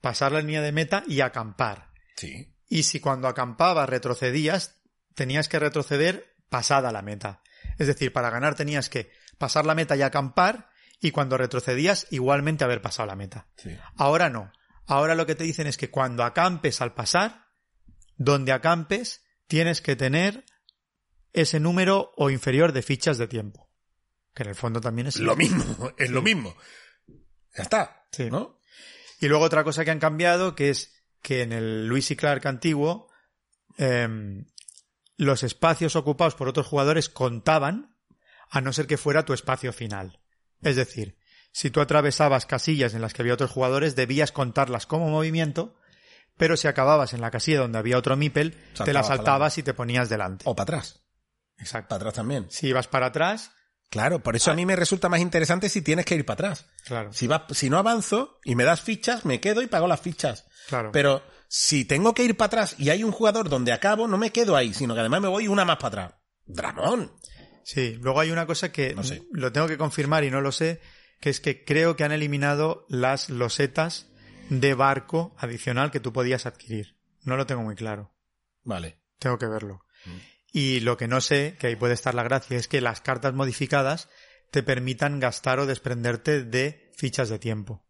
pasar la línea de meta y acampar. Sí. Y si cuando acampabas retrocedías, tenías que retroceder pasada la meta. Es decir, para ganar tenías que pasar la meta y acampar y cuando retrocedías igualmente haber pasado la meta. Sí. Ahora no. Ahora lo que te dicen es que cuando acampes al pasar, donde acampes, tienes que tener ese número o inferior de fichas de tiempo. Que en el fondo también es Lo mismo, es lo mismo. Ya está. Sí. ¿No? Y luego otra cosa que han cambiado, que es que en el Luis y Clark antiguo, em, los espacios ocupados por otros jugadores contaban, a no ser que fuera tu espacio final. Es decir, si tú atravesabas casillas en las que había otros jugadores, debías contarlas como movimiento, pero si acababas en la casilla donde había otro Mipel, te la Saltabas y te ponías delante. O para atrás. Exacto. Para atrás también. Si ibas para atrás, Claro, por eso a mí me resulta más interesante si tienes que ir para atrás. claro, Si, vas, si no avanzo y me das fichas, me quedo y pago las fichas. claro. Pero si tengo que ir para atrás y hay un jugador donde acabo, no me quedo ahí, sino que además me voy una más para atrás. Dramón. Sí, luego hay una cosa que No sé. lo tengo que confirmar y no lo sé, que es que creo que han eliminado las losetas de barco adicional que tú podías adquirir. No lo tengo muy claro. Vale. Tengo que verlo. Mm. Y lo que no sé, que ahí puede estar la gracia, es que las cartas modificadas te permitan gastar o desprenderte de fichas de tiempo.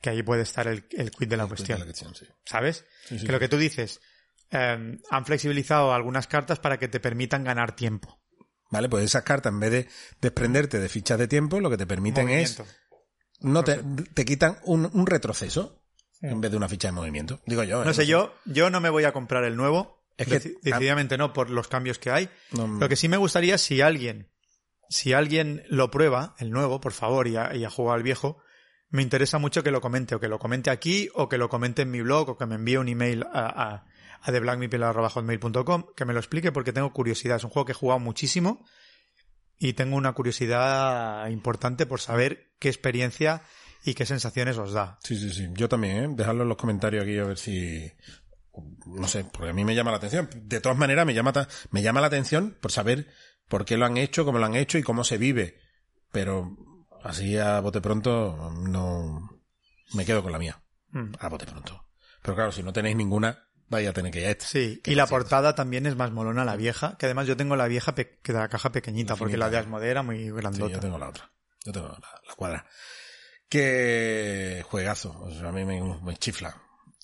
Que ahí puede estar el, el quid de la cuestión. La cuestión, sí. ¿Sabes? Sí, sí, que lo que tú dices, eh, han flexibilizado algunas cartas para que te permitan ganar tiempo. Vale, pues esas cartas, en vez de desprenderte de fichas de tiempo, lo que te permiten Movimiento. es. No te, te quitan un, un retroceso en vez de una ficha de movimiento. Digo yo. ¿eh? No sé, yo, yo no me voy a comprar el nuevo. Es que- Deci- decididamente no, por los cambios que hay. No- Lo que sí me gustaría, si alguien, si alguien lo prueba, el nuevo, por favor, y ha, y ha jugado al viejo, me interesa mucho que lo comente, o que lo comente aquí, o que lo comente en mi blog, o que me envíe un email a, a, a theblackmeeple.com, que me lo explique porque tengo curiosidad. Es un juego que he jugado muchísimo y tengo una curiosidad importante por saber qué experiencia y qué sensaciones os da. Sí, sí, sí. Yo también, ¿eh? Dejadlo en los comentarios aquí a ver si... No sé, porque a mí me llama la atención. De todas maneras, me llama, ta- me llama la atención por saber por qué lo han hecho, cómo lo han hecho y cómo se vive. Pero así a bote pronto no... Me quedo con la mía. Mm. A bote pronto. Pero claro, si no tenéis ninguna, vaya a tener que ir. Sí, y la portada también es más molona, la vieja, que además yo tengo la vieja que de la caja pequeñita, La porque finita. la de Asmodee era muy Sí, grandota. yo tengo la otra. Yo tengo la, la cuadra. Que juegazo. O sea, a mí me, me chifla.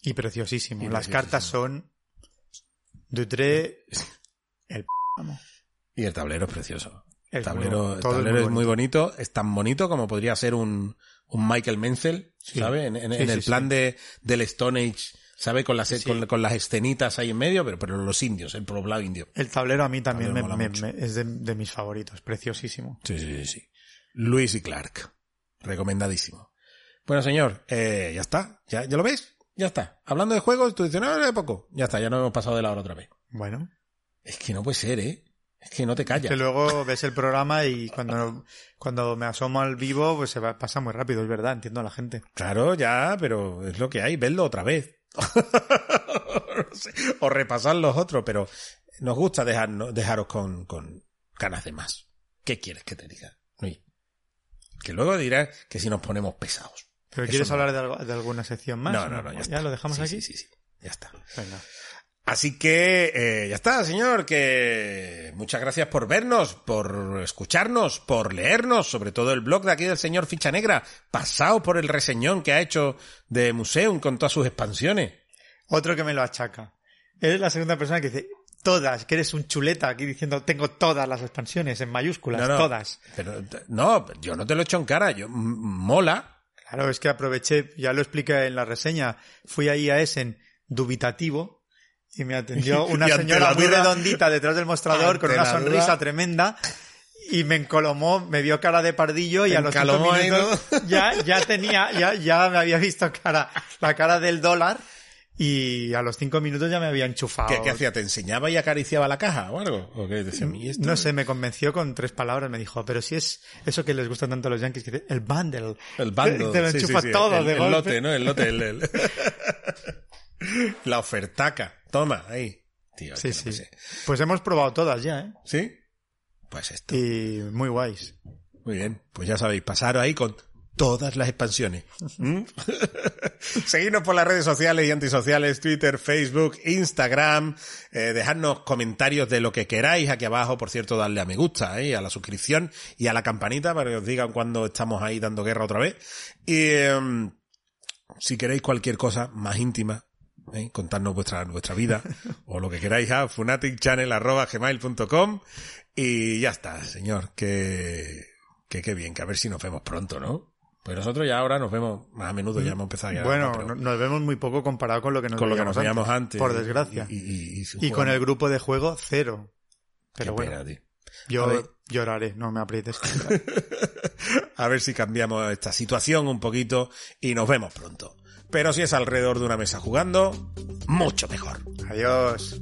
Y preciosísimo. Y Las preciosísimo. cartas son Dutré, el p***, amo. Y el tablero es precioso. El tablero, el es tablero muy es muy bonito. Es tan bonito como podría ser un, un Michael Menzel, Sí. ¿sabes? En, en- Sí, en sí, el sí. plan de, del Stone Age, ¿sabes? Con las, Sí. con, con las escenitas ahí en medio, pero, pero los indios, el poblado indio. El tablero a mí también me, es de, de mis favoritos, preciosísimo. Sí, sí, sí, sí. Luis y Clark. Recomendadísimo. Bueno, señor, eh, ya está. ¿Ya, ¿Ya lo ves? Ya está. Hablando de juegos, tú dices, no, no, de poco. Ya está, ya no hemos pasado de la hora otra vez. Bueno, Es que no puede ser, ¿eh? Es que no te callas. que luego ves el programa y cuando, cuando me asomo al vivo, pues se va, pasa muy rápido, es verdad, entiendo a la gente. Claro, ya, pero es lo que hay, vedlo otra vez. No sé, o repasar los otros, pero nos gusta dejarnos, dejaros con, con ganas de más. ¿Qué quieres que te diga? Luis? Que luego dirás que si nos ponemos pesados. ¿Pero Eso quieres no. hablar de, algo- de alguna sección más? No, no, no, ya, está. lo dejamos Sí, aquí? Sí, sí, sí, ya está. Venga. Así que eh, ya está, señor, que muchas gracias por vernos, por escucharnos, por leernos, sobre todo el blog de aquí del señor Ficha Negra, pasado por el reseñón que ha hecho de Museum con todas sus expansiones. Otro que me lo achaca. Eres la segunda persona que dice todas, que eres un chuleta aquí diciendo tengo todas las expansiones en mayúsculas, No, no, todas. Pero no, yo no te lo he hecho en cara, yo mola. Claro, es que aproveché, ya lo expliqué en la reseña, fui ahí a Essen dubitativo y me atendió una señora muy redondita detrás del mostrador con una sonrisa duda- tremenda y me encolomó, me vio cara de pardillo y Te a los cinco ahí, minutos ya, ya tenía, ya, ya me había visto cara, la cara del dólar y a los cinco minutos ya me había enchufado. ¿Qué, qué hacía? ¿Te enseñaba y acariciaba la caja o algo? ¿O qué decía? "¿Y esto?". No sé, me convenció con tres palabras. Me dijo, pero si es eso que les gusta tanto a los yankees, que el bundle. El bando. Te lo sí, sí, enchufa sí, todo el, de el golpe. lote, ¿no? El lote. el- el- La ofertaca. Toma, ahí. Tío, Sí, no sí. Pues hemos probado todas ya, ¿eh? ¿Sí? Pues esto. Y muy guays. Muy bien. Pues ya sabéis, pasaros ahí con todas las expansiones. ¿Mm? Seguidnos por las redes sociales y antisociales, Twitter, Facebook, Instagram. Eh, dejadnos comentarios de lo que queráis aquí abajo. Por cierto, darle a me gusta, ¿eh? a la suscripción y a la campanita para que os digan cuando estamos ahí dando guerra otra vez. Y em, si queréis cualquier cosa más íntima, ¿eh? contarnos vuestra, vuestra vida o lo que queráis a fanaticchannel.gmail.com y ya está, señor, que, que qué bien, que a ver si nos vemos pronto, ¿no? Pues nosotros ya ahora nos vemos más a menudo, ya hemos empezado a quedar, Bueno, nos vemos muy poco comparado con lo que nos con lo que nos veíamos antes. Por desgracia. Y, y- y- y- Y con el grupo de juego, cero. Pero Qué bueno, pena, tío. A yo lloraré, no me aprietes. A ver si cambiamos esta situación un poquito y nos vemos pronto. Pero si es alrededor de una mesa jugando, mucho mejor. Adiós.